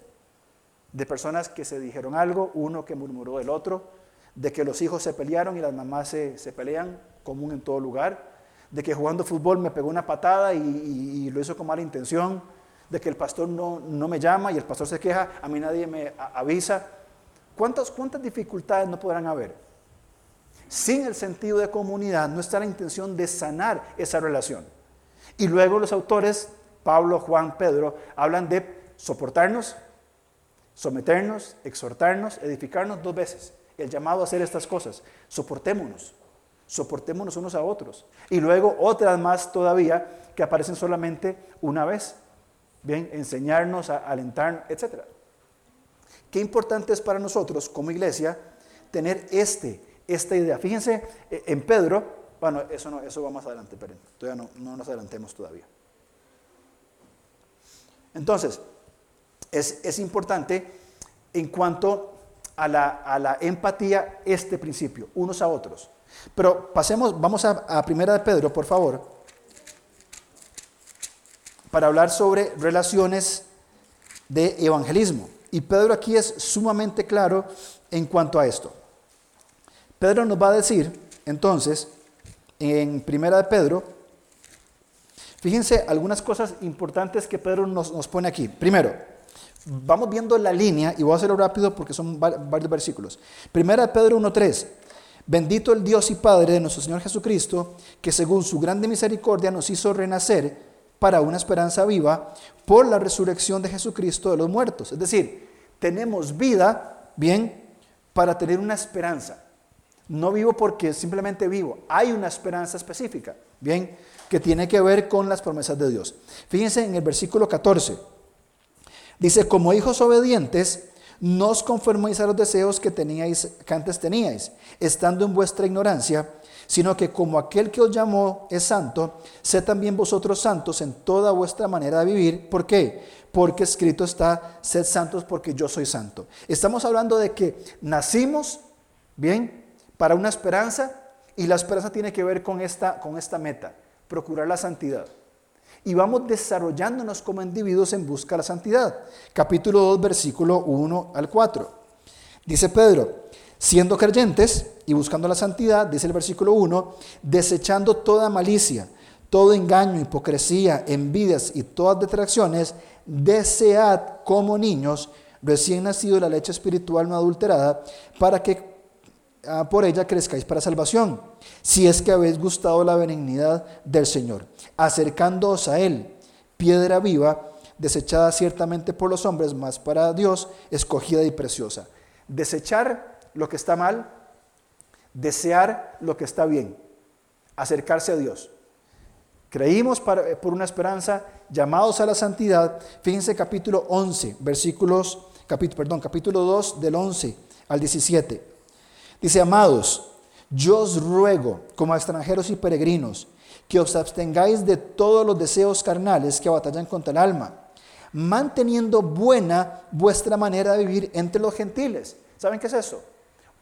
De personas que se dijeron algo, uno que murmuró del otro, de que los hijos se pelearon y las mamás se, se pelean, común en todo lugar, de que jugando fútbol me pegó una patada y, lo hizo con mala intención, de que el pastor no, no, me llama y el pastor se queja, a mí nadie me avisa. ¿Cuántas, ¿Cuántas dificultades no podrán haber? Sin el sentido de comunidad no está la intención de sanar esa relación. Y luego los autores, Pablo, Juan, Pedro, hablan de soportarnos, someternos, exhortarnos, edificarnos dos veces. El llamado a hacer estas cosas. Soportémonos soportémonos unos a otros. Y luego otras más todavía que aparecen solamente una vez. Bien, enseñarnos, a alentar, etc. Qué importante es para nosotros como iglesia tener este, esta idea. Fíjense eh, en Pedro, bueno, eso, no, eso va más adelante, pero todavía no, no nos adelantemos todavía. Entonces, es, es importante en cuanto a la, a la empatía este principio, unos a otros. Pero pasemos, vamos a, a Primera de Pedro, por favor, para hablar sobre relaciones de evangelismo. Y Pedro aquí es sumamente claro en cuanto a esto. Pedro nos va a decir, entonces, en Primera de Pedro, fíjense algunas cosas importantes que Pedro nos, nos pone aquí. Primero, vamos viendo la línea, y voy a hacerlo rápido porque son varios versículos. Primera de Pedro 1.3. Bendito el Dios y Padre de nuestro Señor Jesucristo, que según su grande misericordia nos hizo renacer para una esperanza viva por la resurrección de Jesucristo de los muertos. Es decir, tenemos vida, bien, para tener una esperanza. No vivo porque simplemente vivo. Hay una esperanza específica, bien, que tiene que ver con las promesas de Dios. Fíjense en el versículo 14. Dice, como hijos obedientes, no os conforméis a los deseos que, teníais, que antes teníais, estando en vuestra ignorancia, sino que como aquel que os llamó es santo, sed también vosotros santos en toda vuestra manera de vivir. ¿Por qué? Porque escrito está, sed santos porque yo soy santo. Estamos hablando de que nacimos, bien, para una esperanza, y la esperanza tiene que ver con esta, con esta meta, procurar la santidad y vamos desarrollándonos como individuos en busca de la santidad. Capítulo 2, versículo 1 al 4. Dice Pedro, siendo creyentes y buscando la santidad, dice el versículo 1, desechando toda malicia, todo engaño, hipocresía, envidias y todas detracciones, desead como niños recién nacido la leche espiritual no adulterada, para que por ella crezcáis para salvación, si es que habéis gustado la benignidad del Señor acercándoos a Él, piedra viva, desechada ciertamente por los hombres, mas para Dios escogida y preciosa. Desechar lo que está mal, desear lo que está bien, acercarse a Dios. Creímos por una esperanza, llamados a la santidad. Fíjense capítulo 11, versículos, capítulo, perdón, capítulo 2 del 11 al 17. Dice, amados, yo os ruego como extranjeros y peregrinos, que os abstengáis de todos los deseos carnales que batallan contra el alma, manteniendo buena vuestra manera de vivir entre los gentiles. ¿Saben qué es eso?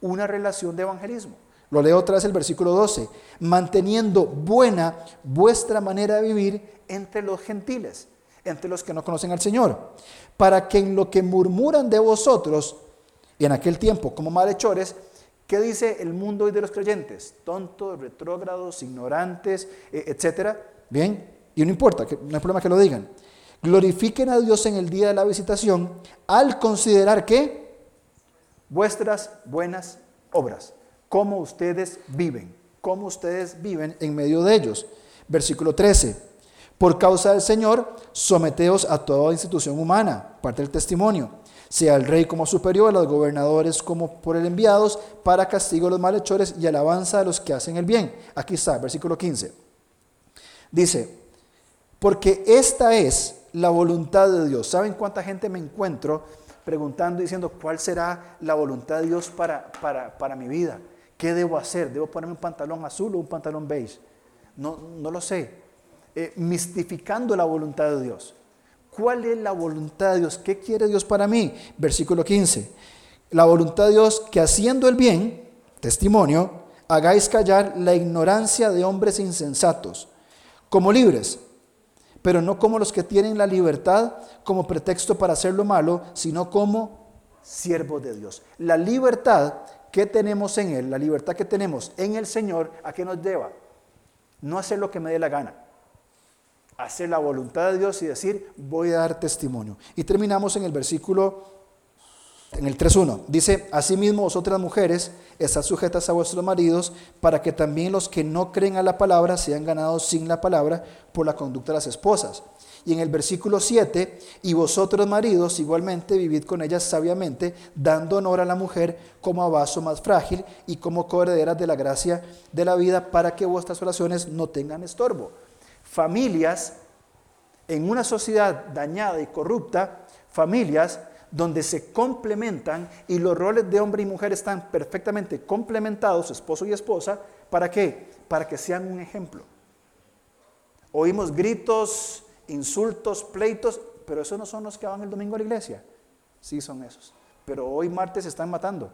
Una relación de evangelismo. Lo leo otra vez el versículo 12. Manteniendo buena vuestra manera de vivir entre los gentiles, entre los que no conocen al Señor, para que en lo que murmuran de vosotros, y en aquel tiempo como malhechores, ¿Qué dice el mundo hoy de los creyentes? Tontos, retrógrados, ignorantes, e, etcétera. Bien, y no importa, no hay problema que lo digan. Glorifiquen a Dios en el día de la visitación al considerar que vuestras buenas obras, cómo ustedes viven, cómo ustedes viven en medio de ellos. Versículo 13. Por causa del Señor, someteos a toda institución humana, parte del testimonio sea el rey como superior, a los gobernadores como por el enviados, para castigo de los malhechores y alabanza de los que hacen el bien. Aquí está, versículo 15. Dice, porque esta es la voluntad de Dios. ¿Saben cuánta gente me encuentro preguntando, diciendo, ¿cuál será la voluntad de Dios para, para, para mi vida? ¿Qué debo hacer? ¿Debo ponerme un pantalón azul o un pantalón beige? No, no lo sé. Eh, mistificando la voluntad de Dios. ¿Cuál es la voluntad de Dios? ¿Qué quiere Dios para mí? Versículo 15. La voluntad de Dios que haciendo el bien, testimonio, hagáis callar la ignorancia de hombres insensatos, como libres, pero no como los que tienen la libertad como pretexto para hacer lo malo, sino como siervos de Dios. La libertad que tenemos en Él, la libertad que tenemos en el Señor, ¿a qué nos lleva? No hacer lo que me dé la gana, hacer la voluntad de Dios y decir, voy a dar testimonio. Y terminamos en el versículo en el 3.1 dice, asimismo vosotras mujeres, estad sujetas a vuestros maridos, para que también los que no creen a la palabra sean ganados sin la palabra por la conducta de las esposas. Y en el versículo 7, y vosotros maridos igualmente vivid con ellas sabiamente, dando honor a la mujer como a vaso más frágil y como coherederas de la gracia de la vida, para que vuestras oraciones no tengan estorbo. Familias en una sociedad dañada y corrupta, familias donde se complementan y los roles de hombre y mujer están perfectamente complementados, esposo y esposa, ¿para qué? Para que sean un ejemplo. Oímos gritos, insultos, pleitos, pero esos no son los que van el domingo a la iglesia. Sí son esos. Pero hoy martes se están matando.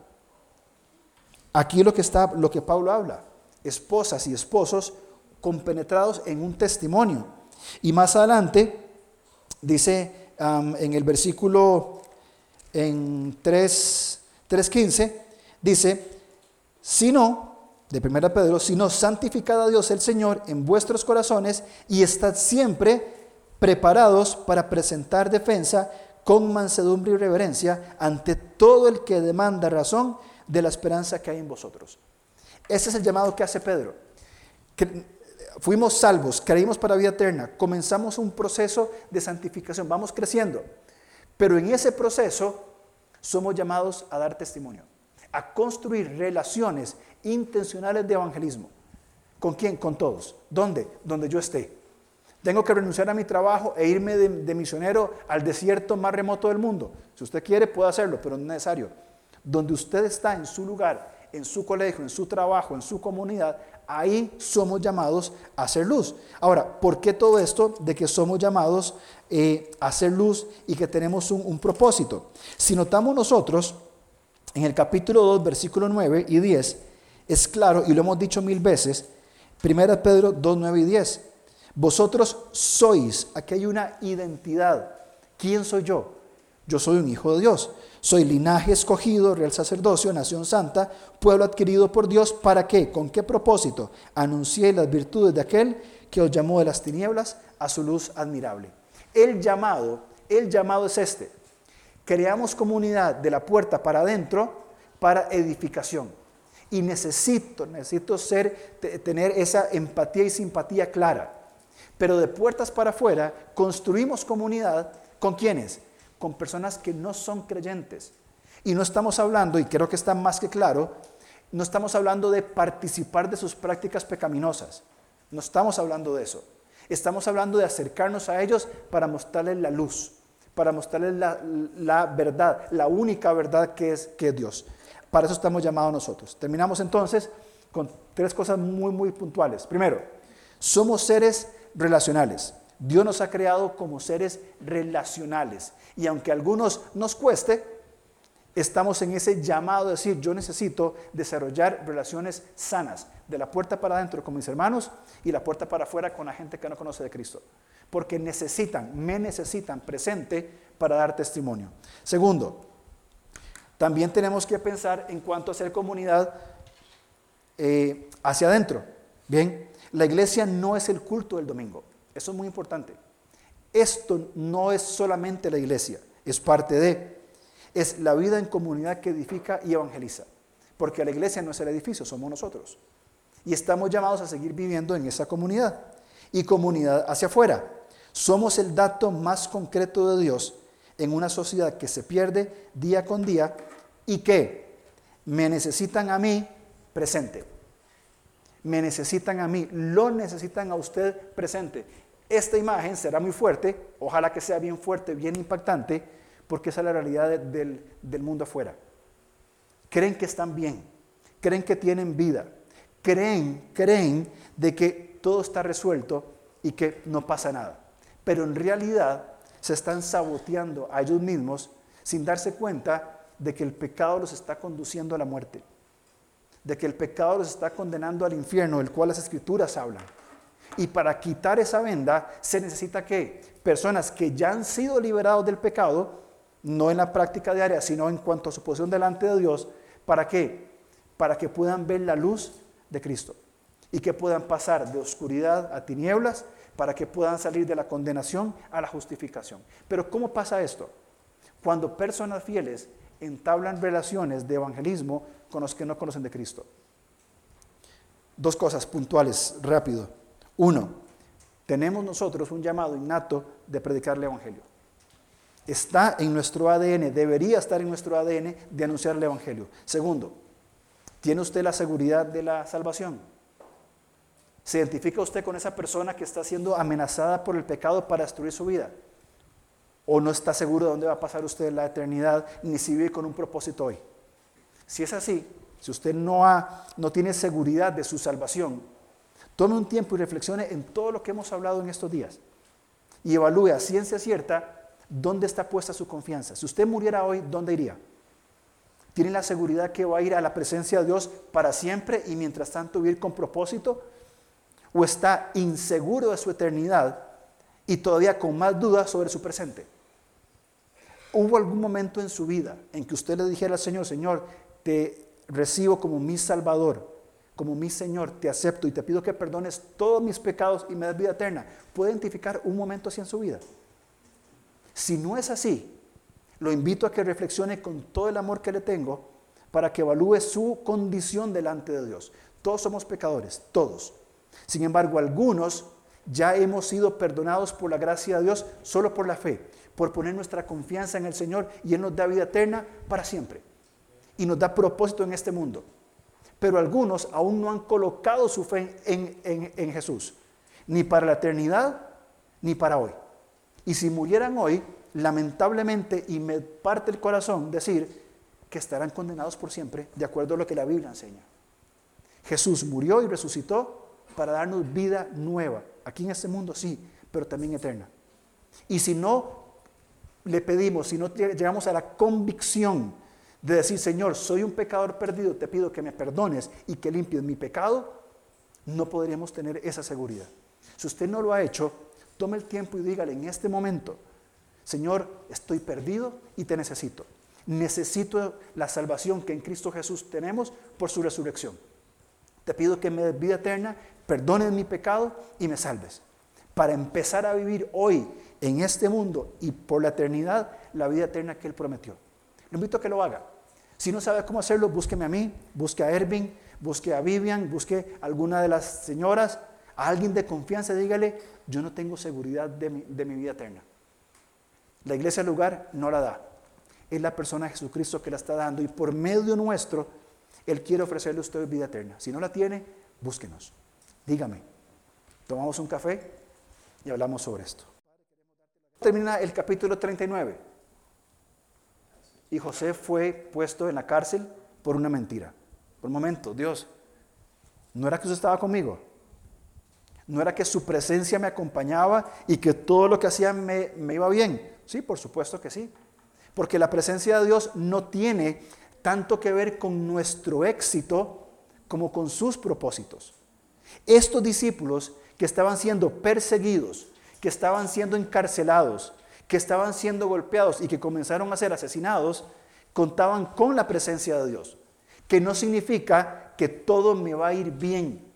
Aquí lo que está, lo que Pablo habla, esposas y esposos compenetrados en un testimonio. Y más adelante dice en el versículo en 3.15, dice, si no, de 1 Pedro, si no, santificad a Dios el Señor en vuestros corazones y estad siempre preparados para presentar defensa con mansedumbre y reverencia ante todo el que demanda razón de la esperanza que hay en vosotros. Ese es el llamado que hace Pedro. Fuimos salvos, creímos para vida eterna, comenzamos un proceso de santificación, vamos creciendo. Pero en ese proceso somos llamados a dar testimonio, a construir relaciones intencionales de evangelismo. ¿Con quién? Con todos. ¿Dónde? Donde yo esté. Tengo que renunciar a mi trabajo e irme de, misionero al desierto más remoto del mundo. Si usted quiere, puede hacerlo, pero no es necesario. Donde usted está, en su lugar, en su colegio, en su trabajo, en su comunidad, ahí somos llamados a hacer luz. Ahora, ¿por qué todo esto de que somos llamados eh, a hacer luz y que tenemos un, un propósito? Si notamos nosotros, en el capítulo 2, versículo 9 y 10, es claro, y lo hemos dicho mil veces, 1 Pedro 2, 9 y 10, vosotros sois, aquí hay una identidad. ¿Quién soy yo? Yo soy un hijo de Dios. Soy linaje escogido, real sacerdocio, nación santa, pueblo adquirido por Dios. ¿Para qué? ¿Con qué propósito? Anuncié las virtudes de aquel que os llamó de las tinieblas a su luz admirable. El llamado, el llamado es este. Creamos comunidad de la puerta para adentro para edificación. Y necesito, necesito ser, tener esa empatía y simpatía clara. Pero de puertas para afuera construimos comunidad con quienes? Con personas que no son creyentes. Y no estamos hablando, y creo que está más que claro, no estamos hablando de participar de sus prácticas pecaminosas. No estamos hablando de eso. Estamos hablando de acercarnos a ellos para mostrarles la luz, para mostrarles la, verdad, la única verdad que es, que es Dios. Para eso estamos llamados nosotros. Terminamos entonces con tres cosas muy, muy puntuales. Primero, somos seres relacionales. Dios nos ha creado como seres relacionales. Y aunque a algunos nos cueste, estamos en ese llamado de decir, yo necesito desarrollar relaciones sanas, de la puerta para adentro con mis hermanos y la puerta para afuera con la gente que no conoce de Cristo. Porque necesitan, me necesitan presente para dar testimonio. Segundo, también tenemos que pensar en cuanto a ser comunidad eh, hacia adentro. Bien, la iglesia no es el culto del domingo. Eso es muy importante. Esto no es solamente la iglesia, es parte de, es la vida en comunidad que edifica y evangeliza. Porque la iglesia no es el edificio, somos nosotros. Y estamos llamados a seguir viviendo en esa comunidad y comunidad hacia afuera. Somos el dato más concreto de Dios en una sociedad que se pierde día con día y que me necesitan a mí presente. Me necesitan a mí, lo necesitan a usted presente. Esta imagen será muy fuerte, ojalá que sea bien fuerte, bien impactante, porque esa es la realidad del, mundo afuera. Creen que están bien, creen que tienen vida, creen, creen de que todo está resuelto y que no pasa nada. Pero en realidad se están saboteando a ellos mismos sin darse cuenta de que el pecado los está conduciendo a la muerte, de que el pecado los está condenando al infierno, del cual las escrituras hablan. Y para quitar esa venda se necesita que personas que ya han sido liberados del pecado, no en la práctica diaria, sino en cuanto a su posición delante de Dios, ¿para qué? Para que puedan ver la luz de Cristo y que puedan pasar de oscuridad a tinieblas, para que puedan salir de la condenación a la justificación. Pero ¿cómo pasa esto? Cuando personas fieles entablan relaciones de evangelismo con los que no conocen de Cristo. Dos cosas puntuales, rápido. Uno, tenemos nosotros un llamado innato de predicar el Evangelio. Está en nuestro ADN, debería estar en nuestro ADN de anunciar el Evangelio. Segundo, ¿tiene usted la seguridad de la salvación? ¿Se identifica usted con esa persona que está siendo amenazada por el pecado para destruir su vida? ¿O no está seguro de dónde va a pasar usted la eternidad, ni si vive con un propósito hoy? Si es así, si usted no, ha, no tiene seguridad de su salvación, tome un tiempo y reflexione en todo lo que hemos hablado en estos días y evalúe a ciencia cierta dónde está puesta su confianza. Si usted muriera hoy, ¿dónde iría? ¿Tiene la seguridad que va a ir a la presencia de Dios para siempre y mientras tanto vivir con propósito? ¿O está inseguro de su eternidad y todavía con más dudas sobre su presente? ¿Hubo algún momento en su vida en que usted le dijera al Señor, Señor, te recibo como mi Salvador, como mi Señor, te acepto y te pido que perdones todos mis pecados y me des vida eterna? ¿Puede identificar un momento así en su vida? Si no es así, lo invito a que reflexione con todo el amor que le tengo para que evalúe su condición delante de Dios. Todos somos pecadores, todos. Sin embargo, algunos ya hemos sido perdonados por la gracia de Dios solo por la fe, por poner nuestra confianza en el Señor y Él nos da vida eterna para siempre. Y nos da propósito en este mundo. Pero algunos aún no han colocado su fe en, Jesús, ni para la eternidad, ni para hoy. Y si murieran hoy, lamentablemente, y me parte el corazón decir que estarán condenados por siempre, de acuerdo a lo que la Biblia enseña. Jesús murió y resucitó para darnos vida nueva. Aquí en este mundo sí, pero también eterna. Y si no le pedimos, si no llegamos a la convicción de decir, Señor, soy un pecador perdido, te pido que me perdones y que limpies mi pecado, no podríamos tener esa seguridad. Si usted no lo ha hecho, tome el tiempo y dígale en este momento, Señor, estoy perdido y te necesito. Necesito la salvación que en Cristo Jesús tenemos por su resurrección. Te pido que me des vida eterna perdones mi pecado y me salves. Para empezar a vivir hoy en este mundo y por la eternidad la vida eterna que Él prometió. Le invito a que lo haga. Si no sabe cómo hacerlo, búsqueme a mí, busque a Ervin, busque a Vivian, busque a alguna de las señoras, a alguien de confianza, dígale, yo no tengo seguridad de mi, de mi vida eterna. La iglesia lugar no la da. Es la persona de Jesucristo que la está dando y por medio nuestro, Él quiere ofrecerle a usted vida eterna. Si no la tiene, búsquenos. Dígame, tomamos un café y hablamos sobre esto. Termina el capítulo 39. Y José fue puesto en la cárcel por una mentira. Por un momento, Dios, ¿no era que usted estaba conmigo? ¿No era que su presencia me acompañaba y que todo lo que hacía me, me iba bien? Sí, por supuesto que sí. Porque la presencia de Dios no tiene tanto que ver con nuestro éxito como con sus propósitos. Estos discípulos que estaban siendo perseguidos, que estaban siendo encarcelados, que estaban siendo golpeados y que comenzaron a ser asesinados, contaban con la presencia de Dios. Que no significa que todo me va a ir bien.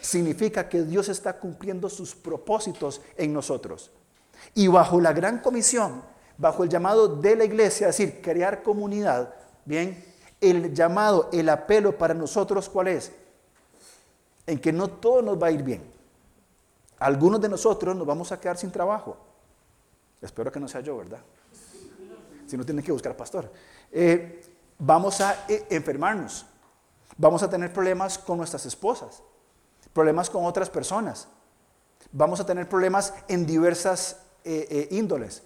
Significa que Dios está cumpliendo sus propósitos en nosotros. Y bajo la gran comisión, bajo el llamado de la iglesia, es decir, crear comunidad, bien, el llamado, el apelo para nosotros, ¿cuál es? en que no todo nos va a ir bien. Algunos de nosotros nos vamos a quedar sin trabajo. Espero que no sea yo, ¿verdad? Si no, tienen que buscar pastor. Eh, vamos a eh, enfermarnos. Vamos a tener problemas con nuestras esposas. Problemas con otras personas. Vamos a tener problemas en diversas eh, índoles.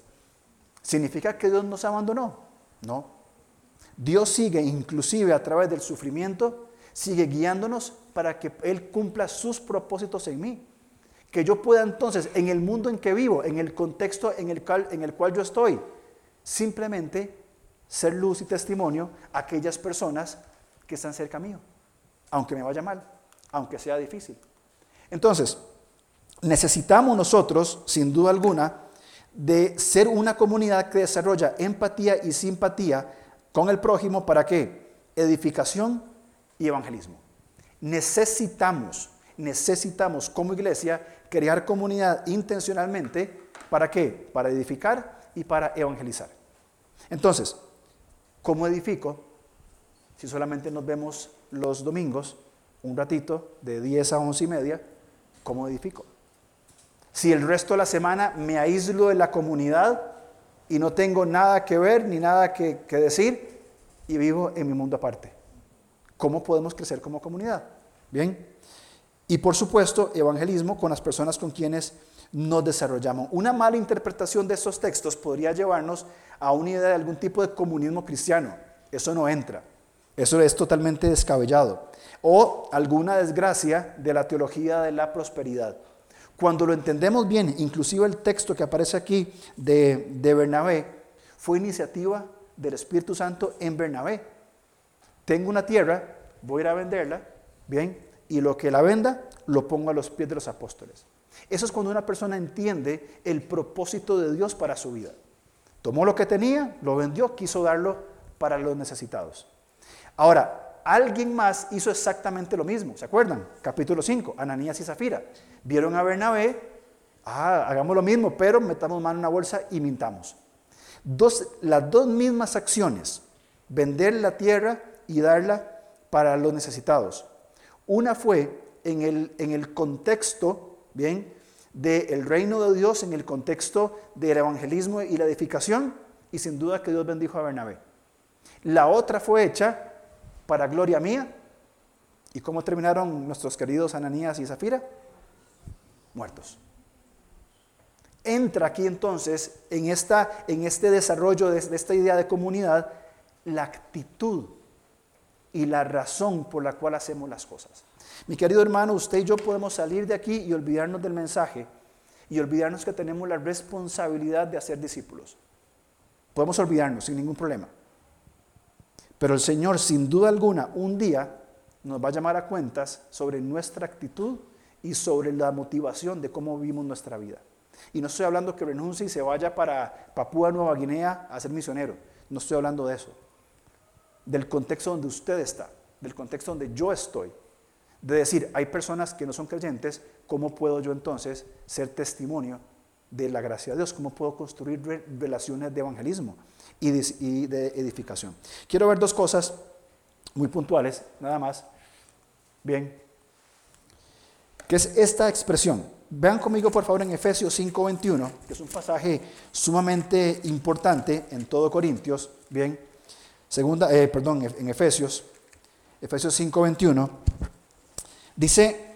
¿Significa que Dios nos abandonó? No. Dios sigue inclusive a través del sufrimiento sigue guiándonos para que Él cumpla sus propósitos en mí. Que yo pueda entonces, en el mundo en que vivo, en el contexto en el cual, en el cual yo estoy, simplemente ser luz y testimonio a aquellas personas que están cerca mío, aunque me vaya mal, aunque sea difícil. Entonces, necesitamos nosotros, sin duda alguna, de ser una comunidad que desarrolla empatía y simpatía con el prójimo para qué? Edificación y evangelismo. Necesitamos, necesitamos como iglesia crear comunidad intencionalmente para qué? Para edificar y para evangelizar. Entonces, ¿cómo edifico? Si solamente nos vemos los domingos, un ratito, de 10 a 11 y media, ¿cómo edifico? Si el resto de la semana me aíslo de la comunidad y no tengo nada que ver ni nada que, decir y vivo en mi mundo aparte. ¿Cómo podemos crecer como comunidad? Bien. Y por supuesto, evangelismo con las personas con quienes nos desarrollamos. Una mala interpretación de estos textos podría llevarnos a una idea de algún tipo de comunismo cristiano. Eso no entra. Eso es totalmente descabellado. O alguna desgracia de la teología de la prosperidad. Cuando lo entendemos bien, inclusive el texto que aparece aquí de, de Bernabé, fue iniciativa del Espíritu Santo en Bernabé. Tengo una tierra, voy a ir a venderla, bien, y lo que la venda lo pongo a los pies de los apóstoles. Eso es cuando una persona entiende el propósito de Dios para su vida. Tomó lo que tenía, lo vendió, quiso darlo para los necesitados. Ahora, alguien más hizo exactamente lo mismo, ¿se acuerdan? Capítulo 5, Ananías y Zafira. Vieron a Bernabé, ah, hagamos lo mismo, pero metamos mano en una bolsa y mintamos. Las dos mismas acciones, vender la tierra y darla para los necesitados. Una fue en el, en el contexto, bien, del reino de Dios, en el contexto del evangelismo y la edificación, y sin duda que Dios bendijo a Bernabé. La otra fue hecha para gloria mía. ¿Y cómo terminaron nuestros queridos Ananías y Zafira? muertos. Entra aquí entonces en, esta, en este desarrollo de, de esta idea de comunidad la actitud y la razón por la cual hacemos las cosas. Mi querido hermano, usted y yo podemos salir de aquí y olvidarnos del mensaje y olvidarnos que tenemos la responsabilidad de hacer discípulos. Podemos olvidarnos sin ningún problema. Pero el Señor, sin duda alguna, un día nos va a llamar a cuentas sobre nuestra actitud y sobre la motivación de cómo vivimos nuestra vida. Y no estoy hablando que renuncie y se vaya para Papúa Nueva Guinea a ser misionero. No estoy hablando de eso. Del contexto donde usted está, del contexto donde yo estoy. De decir, hay personas que no son creyentes, ¿cómo puedo yo entonces ser testimonio de la gracia de Dios? ¿Cómo puedo construir relaciones de evangelismo y de edificación? Quiero ver dos cosas muy puntuales, nada más. Bien, que es esta expresión. Vean conmigo por favor en Efesios 5:21, que es un pasaje sumamente importante en todo Corintios, bien, segunda, eh, perdón, en Efesios, Efesios 5:21, dice,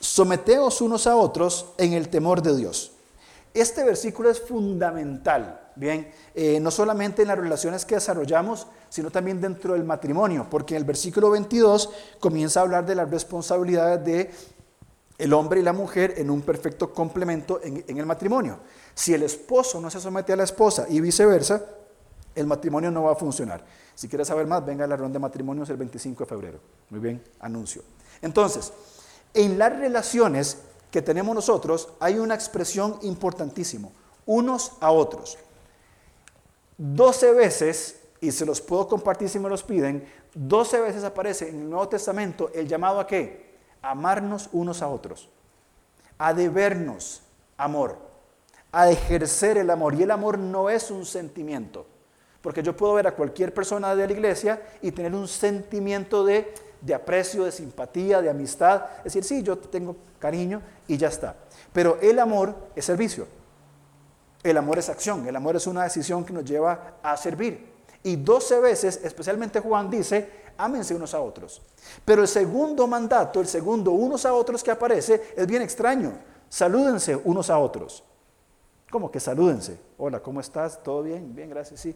someteos unos a otros en el temor de Dios. Este versículo es fundamental, bien, eh, no solamente en las relaciones que desarrollamos, sino también dentro del matrimonio, porque en el versículo 22 comienza a hablar de las responsabilidades de el hombre y la mujer en un perfecto complemento en, el matrimonio. Si el esposo no se somete a la esposa y viceversa, el matrimonio no va a funcionar. Si quieres saber más, venga a la ronda de matrimonios el 25 de febrero. Muy bien, anuncio. Entonces, en las relaciones que tenemos nosotros hay una expresión importantísima, unos a otros. 12 veces, y se los puedo compartir si me los piden, 12 veces aparece en el Nuevo Testamento el llamado a qué? amarnos unos a otros, a debernos amor, a ejercer el amor. Y el amor no es un sentimiento, porque yo puedo ver a cualquier persona de la iglesia y tener un sentimiento de, de aprecio, de simpatía, de amistad, es decir, sí, yo tengo cariño y ya está. Pero el amor es servicio. El amor es acción, el amor es una decisión que nos lleva a servir. Y 12 veces, especialmente Juan dice, ámense unos a otros. Pero el segundo mandato, el segundo unos a otros que aparece, es bien extraño. Salúdense unos a otros. ¿Cómo que salúdense? Hola, ¿cómo estás? ¿Todo bien? Bien, gracias, sí.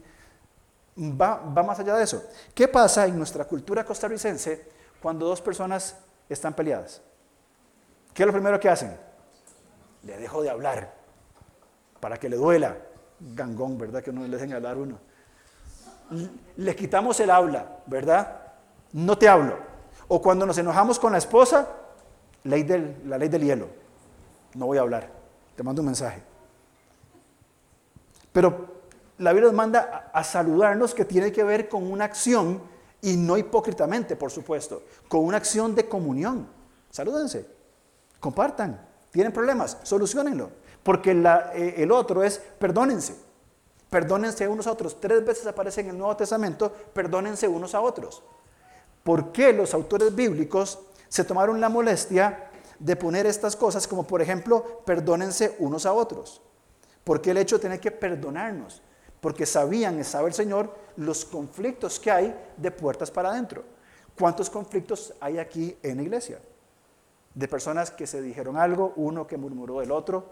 Va, más allá de eso. ¿Qué pasa en nuestra cultura costarricense cuando dos personas están peleadas? ¿Qué es lo primero que hacen? Le dejo de hablar para que le duela. Gangón, ¿verdad? Que no le dejen hablar uno. Le quitamos el habla, ¿verdad? No te hablo. O cuando nos enojamos con la esposa, la ley del hielo. No voy a hablar. Te mando un mensaje. Pero la Biblia nos manda a, saludarnos que tiene que ver con una acción y no hipócritamente, por supuesto, con una acción de comunión. Salúdense, compartan, tienen problemas, solucionenlo. Porque eh, el otro es perdónense, perdónense unos a otros. Tres veces aparece en el Nuevo Testamento, perdónense unos a otros. ¿Por qué los autores bíblicos se tomaron la molestia de poner estas cosas como por ejemplo, perdónense unos a otros? Porque el hecho de tener que perdonarnos, porque sabían, sabe el Señor, los conflictos que hay de puertas para adentro. ¿Cuántos conflictos hay aquí en la iglesia? De personas que se dijeron algo, uno que murmuró del otro,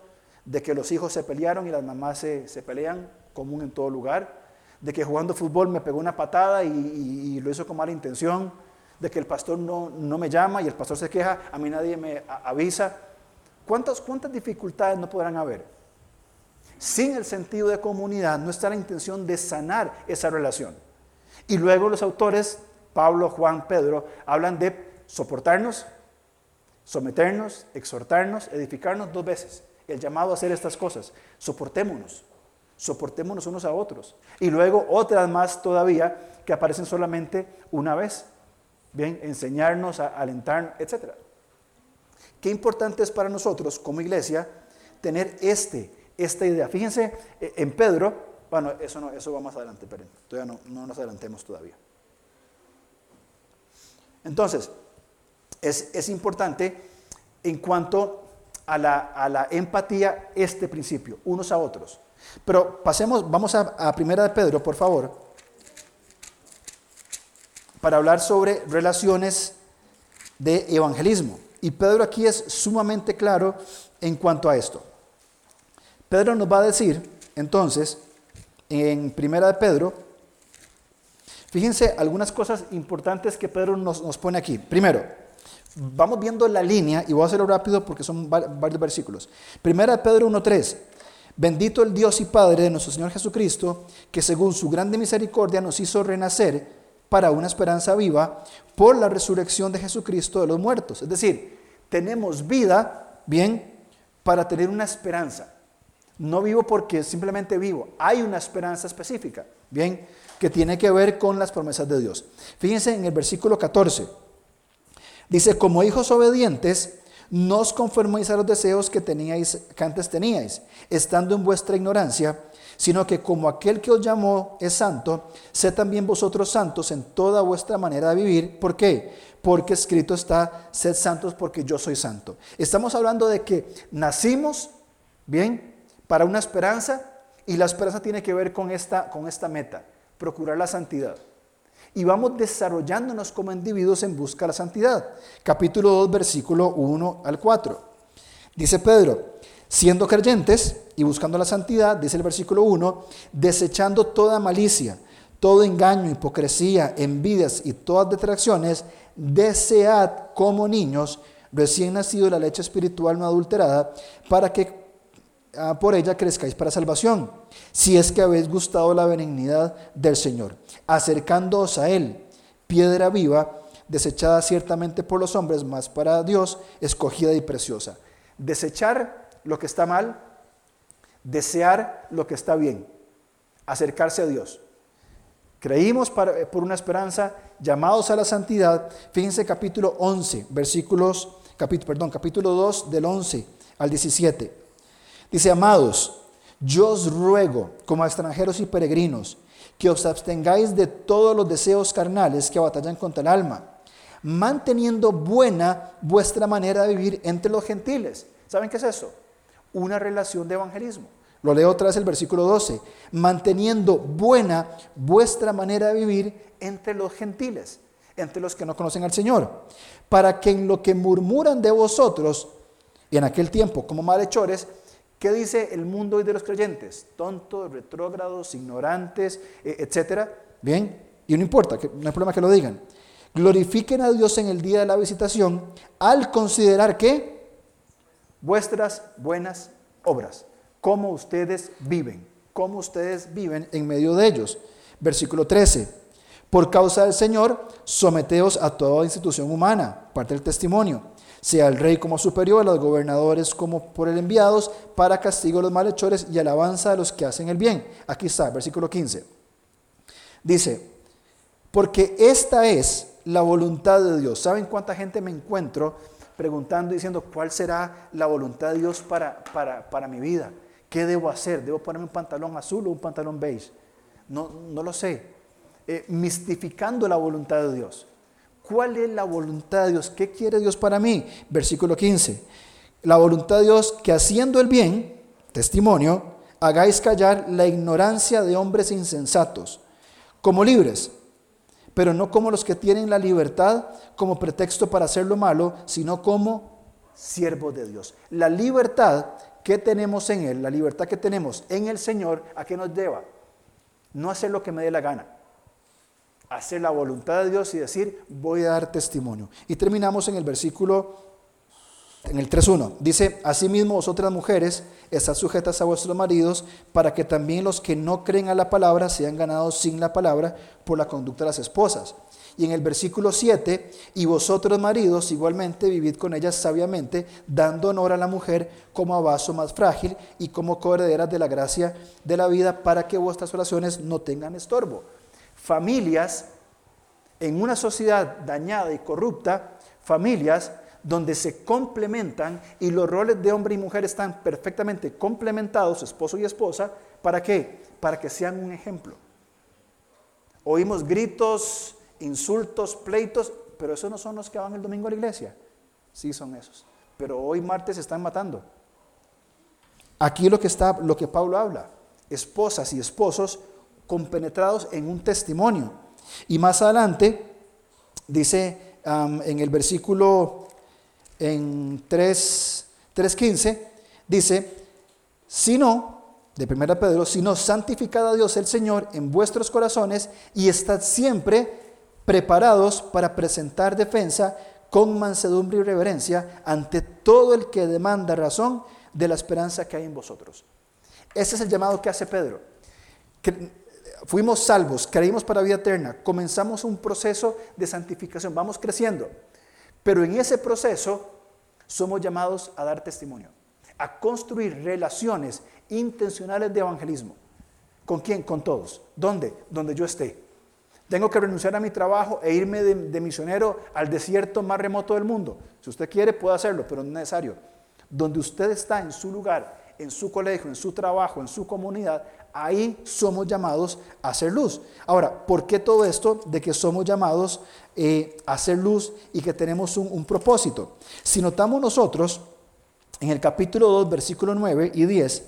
de que los hijos se pelearon y las mamás se, pelean, común en todo lugar, de que jugando fútbol me pegó una patada y, lo hizo con mala intención, de que el pastor no, no, me llama y el pastor se queja, a mí nadie me avisa. ¿Cuántas, ¿Cuántas dificultades no podrán haber? Sin el sentido de comunidad no está la intención de sanar esa relación. Y luego los autores, Pablo, Juan, Pedro, hablan de soportarnos, someternos, exhortarnos, edificarnos dos veces. El llamado a hacer estas cosas. Soportémonos, soportémonos unos a otros. Y luego otras más todavía que aparecen solamente una vez. Bien, enseñarnos, a alentar, etc. Qué importante es para nosotros como iglesia tener este esta idea. Fíjense eh, en Pedro, bueno, eso, no, eso va más adelante, pero todavía no, nos adelantemos todavía. Entonces, es, importante en cuanto a la, empatía este principio, unos a otros. Pero pasemos, vamos a, a Primera de Pedro, por favor, para hablar sobre relaciones de evangelismo. Y Pedro aquí es sumamente claro en cuanto a esto. Pedro nos va a decir, entonces, en Primera de Pedro, fíjense algunas cosas importantes que Pedro nos, pone aquí. Primero, vamos viendo la línea, y voy a hacerlo rápido porque son varios versículos. Primera de Pedro 1.3. Bendito el Dios y Padre de nuestro Señor Jesucristo, que según su grande misericordia nos hizo renacer para una esperanza viva por la resurrección de Jesucristo de los muertos. Es decir, tenemos vida, bien, para tener una esperanza. No vivo porque simplemente vivo. Hay una esperanza específica, bien, que tiene que ver con las promesas de Dios. Fíjense en el versículo 14. Dice, como hijos obedientes, no os conforméis a los deseos que, teníais, que antes teníais, estando en vuestra ignorancia, sino que como aquel que os llamó es santo, sé también vosotros santos en toda vuestra manera de vivir. ¿Por qué? Porque escrito está, sed santos porque yo soy santo. Estamos hablando de que nacimos, bien, para una esperanza y la esperanza tiene que ver con esta, con esta meta, procurar la santidad. Y vamos desarrollándonos como individuos en busca de la santidad. Capítulo 2, versículo 1 al 4. Dice Pedro, siendo creyentes y buscando la santidad, dice el versículo 1, desechando toda malicia, todo engaño, hipocresía, envidias y todas detracciones, desead como niños recién nacido la leche espiritual no adulterada, para que Por ella crezcáis para salvación, si es que habéis gustado la benignidad del Señor, acercándoos a Él, piedra viva, desechada ciertamente por los hombres, mas para Dios escogida y preciosa. Desechar lo que está mal, desear lo que está bien, acercarse a Dios. Creímos por una esperanza, llamados a la santidad. Fíjense capítulo 11, versículos, capítulo, perdón, capítulo 2 del 11 al 17. Dice, amados, yo os ruego, como extranjeros y peregrinos, que os abstengáis de todos los deseos carnales que batallan contra el alma, manteniendo buena vuestra manera de vivir entre los gentiles. ¿Saben qué es eso? Una relación de evangelismo. Lo leo otra vez el versículo 12. Manteniendo buena vuestra manera de vivir entre los gentiles, entre los que no conocen al Señor, para que en lo que murmuran de vosotros, y en aquel tiempo como malhechores, ¿Qué dice el mundo hoy de los creyentes? Tontos, retrógrados, ignorantes, e, etcétera. Bien, y no importa, no hay problema que lo digan. Glorifiquen a Dios en el día de la visitación al considerar que vuestras buenas obras, cómo ustedes viven, cómo ustedes viven en medio de ellos. Versículo 13. Por causa del Señor, someteos a toda institución humana, parte del testimonio, sea el rey como superior, los gobernadores como por el enviados, para castigo a los malhechores y alabanza a los que hacen el bien. Aquí está, versículo 15. Dice, porque esta es la voluntad de Dios. ¿Saben cuánta gente me encuentro preguntando, diciendo, ¿cuál será la voluntad de Dios para, para, mi vida? ¿Qué debo hacer? ¿Debo ponerme un pantalón azul o un pantalón beige? No, no lo sé. Eh, mistificando la voluntad de Dios. ¿Cuál es la voluntad de Dios? ¿Qué quiere Dios para mí? Versículo 15. La voluntad de Dios que haciendo el bien, testimonio, hagáis callar la ignorancia de hombres insensatos, como libres pero no como los que tienen la libertad como pretexto para hacer lo malo, sino como siervos de Dios. La libertad que tenemos en Él, la libertad que tenemos en el Señor, ¿a qué nos lleva? No hacer lo que me dé la gana, hacer la voluntad de Dios y decir, voy a dar testimonio. Y terminamos en el versículo en el 3.1 dice, asimismo vosotras mujeres, estad sujetas a vuestros maridos, para que también los que no creen a la palabra sean ganados sin la palabra por la conducta de las esposas. Y en el versículo 7, y vosotros maridos igualmente vivid con ellas sabiamente, dando honor a la mujer como a vaso más frágil y como coherederas de la gracia de la vida, para que vuestras oraciones no tengan estorbo. Familias en una sociedad dañada y corrupta, familias donde se complementan y los roles de hombre y mujer están perfectamente complementados, esposo y esposa, ¿para qué? Para que sean un ejemplo. Oímos gritos, insultos, pleitos, pero esos no son los que van el domingo a la iglesia. Sí son esos. Pero hoy martes se están matando. Aquí lo que está, lo que Pablo habla, esposas y esposos compenetrados en un testimonio. Y más adelante dice en el versículo en 3.15, dice, si no, de 1 Pedro, si no, santificad a Dios el Señor en vuestros corazones y estad siempre preparados para presentar defensa con mansedumbre y reverencia ante todo el que demanda razón de la esperanza que hay en vosotros. Ese es el llamado que hace Pedro. Fuimos salvos, creímos para vida eterna, comenzamos un proceso de santificación, vamos creciendo. Pero en ese proceso somos llamados a dar testimonio, a construir relaciones intencionales de evangelismo. ¿Con quién? Con todos. ¿Dónde? Donde yo esté. Tengo que renunciar a mi trabajo e irme de, misionero al desierto más remoto del mundo. Si usted quiere, puede hacerlo, pero no es necesario. Donde usted está, en su lugar, en su colegio, en su trabajo, en su comunidad, ahí somos llamados a hacer luz. Ahora, ¿por qué todo esto de que somos llamados eh, a hacer luz y que tenemos un, un propósito? Si notamos nosotros, en el capítulo 2, versículo 9 y 10,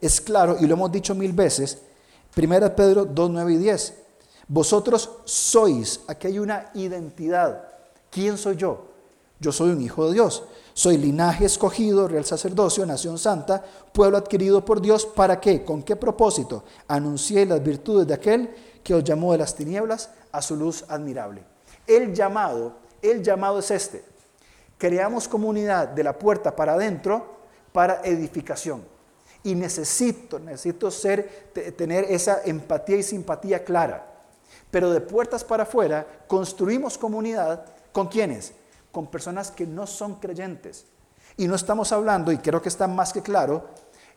es claro, y lo hemos dicho mil veces, 1 Pedro 2, 9 y 10, vosotros sois, aquí hay una identidad. ¿Quién soy yo? Yo soy un hijo de Dios. Soy linaje escogido, real sacerdocio, nación santa, pueblo adquirido por Dios. ¿Para qué? ¿Con qué propósito? Anuncié las virtudes de aquel que os llamó de las tinieblas a su luz admirable. El llamado, el llamado es este. Creamos comunidad de la puerta para adentro para edificación. Y necesito, necesito ser, tener esa empatía y simpatía clara. Pero de puertas para afuera construimos comunidad con quienes? Con personas que no son creyentes. Y no estamos hablando, y creo que está más que claro,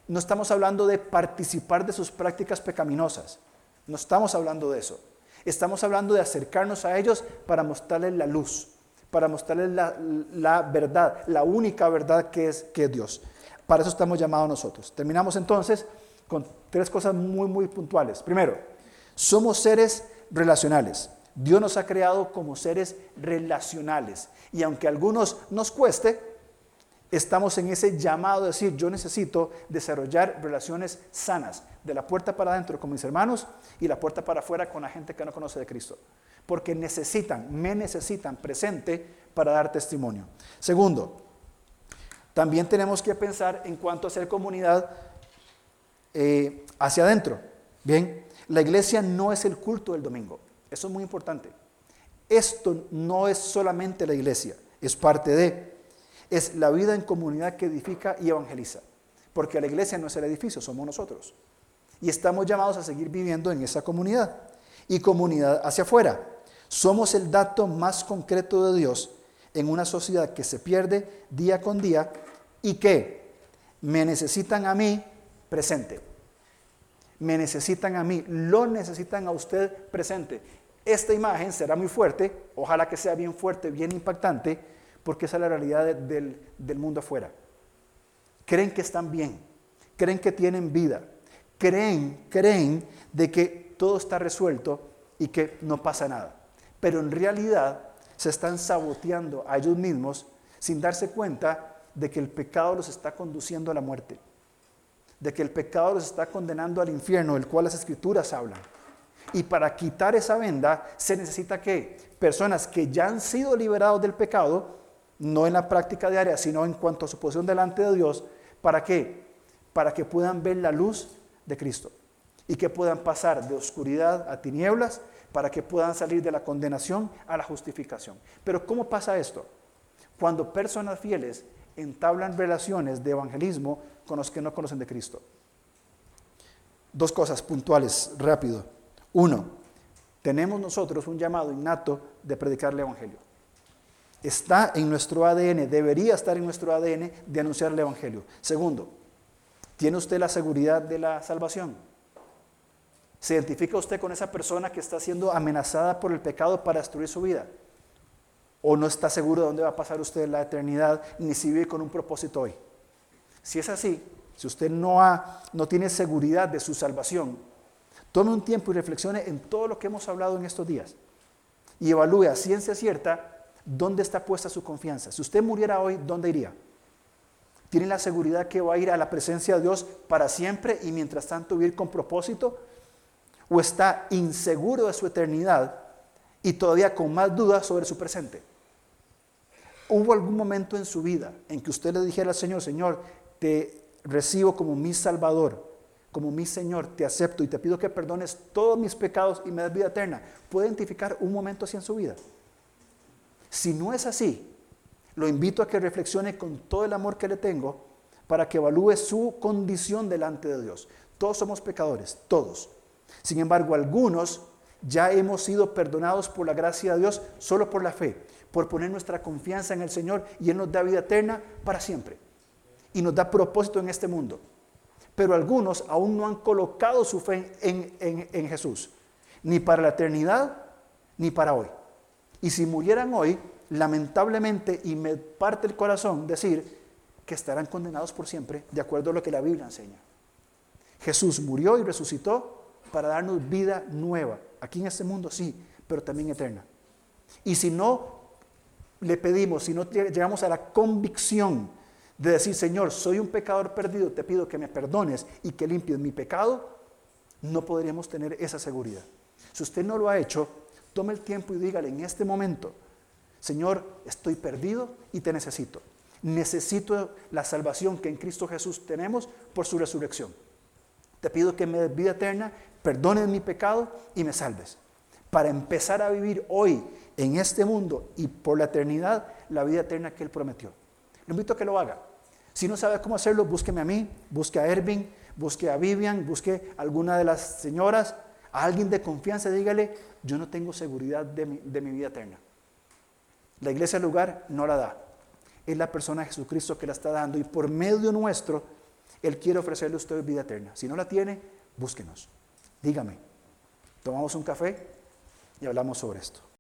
no estamos hablando de participar de sus prácticas pecaminosas. No estamos hablando de eso. Estamos hablando de acercarnos a ellos para mostrarles la luz, para mostrarles la, verdad, la única verdad que es, que es Dios. Para eso estamos llamados nosotros. Terminamos entonces con tres cosas muy, muy puntuales. Primero, somos seres relacionales. Dios nos ha creado como seres relacionales. Y aunque a algunos nos cueste, estamos en ese llamado de decir, yo necesito desarrollar relaciones sanas, de la puerta para adentro con mis hermanos y la puerta para afuera con la gente que no conoce de Cristo. Porque necesitan, me necesitan presente para dar testimonio. Segundo, también tenemos que pensar en cuanto a hacer comunidad eh, hacia adentro. Bien, la iglesia no es el culto del domingo. Eso es muy importante. Esto no es solamente la iglesia, es parte de, es la vida en comunidad que edifica y evangeliza. Porque la iglesia no es el edificio, somos nosotros. Y estamos llamados a seguir viviendo en esa comunidad y comunidad hacia afuera. Somos el dato más concreto de Dios en una sociedad que se pierde día con día y que me necesitan a mí presente. Me necesitan a mí, lo necesitan a usted presente. Esta imagen será muy fuerte, ojalá que sea bien fuerte, bien impactante, porque esa es la realidad del, del mundo afuera. Creen que están bien, creen que tienen vida, creen, creen de que todo está resuelto y que no pasa nada. Pero en realidad se están saboteando a ellos mismos sin darse cuenta de que el pecado los está conduciendo a la muerte, de que el pecado los está condenando al infierno, del cual las escrituras hablan. Y para quitar esa venda se necesita que personas que ya han sido liberados del pecado, no en la práctica diaria, sino en cuanto a su posición delante de Dios, ¿para qué? Para que puedan ver la luz de Cristo y que puedan pasar de oscuridad a tinieblas para que puedan salir de la condenación a la justificación. Pero ¿cómo pasa esto? Cuando personas fieles entablan relaciones de evangelismo con los que no conocen de Cristo. Dos cosas puntuales, rápido. Uno, tenemos nosotros un llamado innato de predicar el Evangelio. Está en nuestro ADN, debería estar en nuestro ADN de anunciar el Evangelio. Segundo, ¿tiene usted la seguridad de la salvación? ¿Se identifica usted con esa persona que está siendo amenazada por el pecado para destruir su vida? ¿O no está seguro de dónde va a pasar usted la eternidad, ni si vive con un propósito hoy? Si es así, si usted no, ha, no tiene seguridad de su salvación, Tome un tiempo y reflexione en todo lo que hemos hablado en estos días y evalúe a ciencia cierta dónde está puesta su confianza. Si usted muriera hoy, ¿dónde iría? ¿Tiene la seguridad que va a ir a la presencia de Dios para siempre y mientras tanto vivir con propósito? ¿O está inseguro de su eternidad y todavía con más dudas sobre su presente? ¿Hubo algún momento en su vida en que usted le dijera al Señor, Señor, te recibo como mi Salvador? Como mi Señor, te acepto y te pido que perdones todos mis pecados y me des vida eterna. ¿Puede identificar un momento así en su vida? Si no es así, lo invito a que reflexione con todo el amor que le tengo para que evalúe su condición delante de Dios. Todos somos pecadores, todos. Sin embargo, algunos ya hemos sido perdonados por la gracia de Dios solo por la fe, por poner nuestra confianza en el Señor y Él nos da vida eterna para siempre. Y nos da propósito en este mundo pero algunos aún no han colocado su fe en, Jesús, ni para la eternidad, ni para hoy. Y si murieran hoy, lamentablemente, y me parte el corazón decir que estarán condenados por siempre, de acuerdo a lo que la Biblia enseña. Jesús murió y resucitó para darnos vida nueva, aquí en este mundo sí, pero también eterna. Y si no le pedimos, si no llegamos a la convicción de decir, Señor, soy un pecador perdido, te pido que me perdones y que limpies mi pecado, no podríamos tener esa seguridad. Si usted no lo ha hecho, tome el tiempo y dígale en este momento, Señor, estoy perdido y te necesito. Necesito la salvación que en Cristo Jesús tenemos por su resurrección. Te pido que me des vida eterna, perdones mi pecado y me salves. Para empezar a vivir hoy en este mundo y por la eternidad la vida eterna que Él prometió. Lo invito a que lo haga. Si no sabe cómo hacerlo, búsqueme a mí, busque a Ervin, busque a Vivian, busque a alguna de las señoras, a alguien de confianza, dígale, yo no tengo seguridad de mi, vida eterna. La iglesia del lugar no la da. Es la persona de Jesucristo que la está dando y por medio nuestro, Él quiere ofrecerle a usted vida eterna. Si no la tiene, búsquenos. Dígame. Tomamos un café y hablamos sobre esto.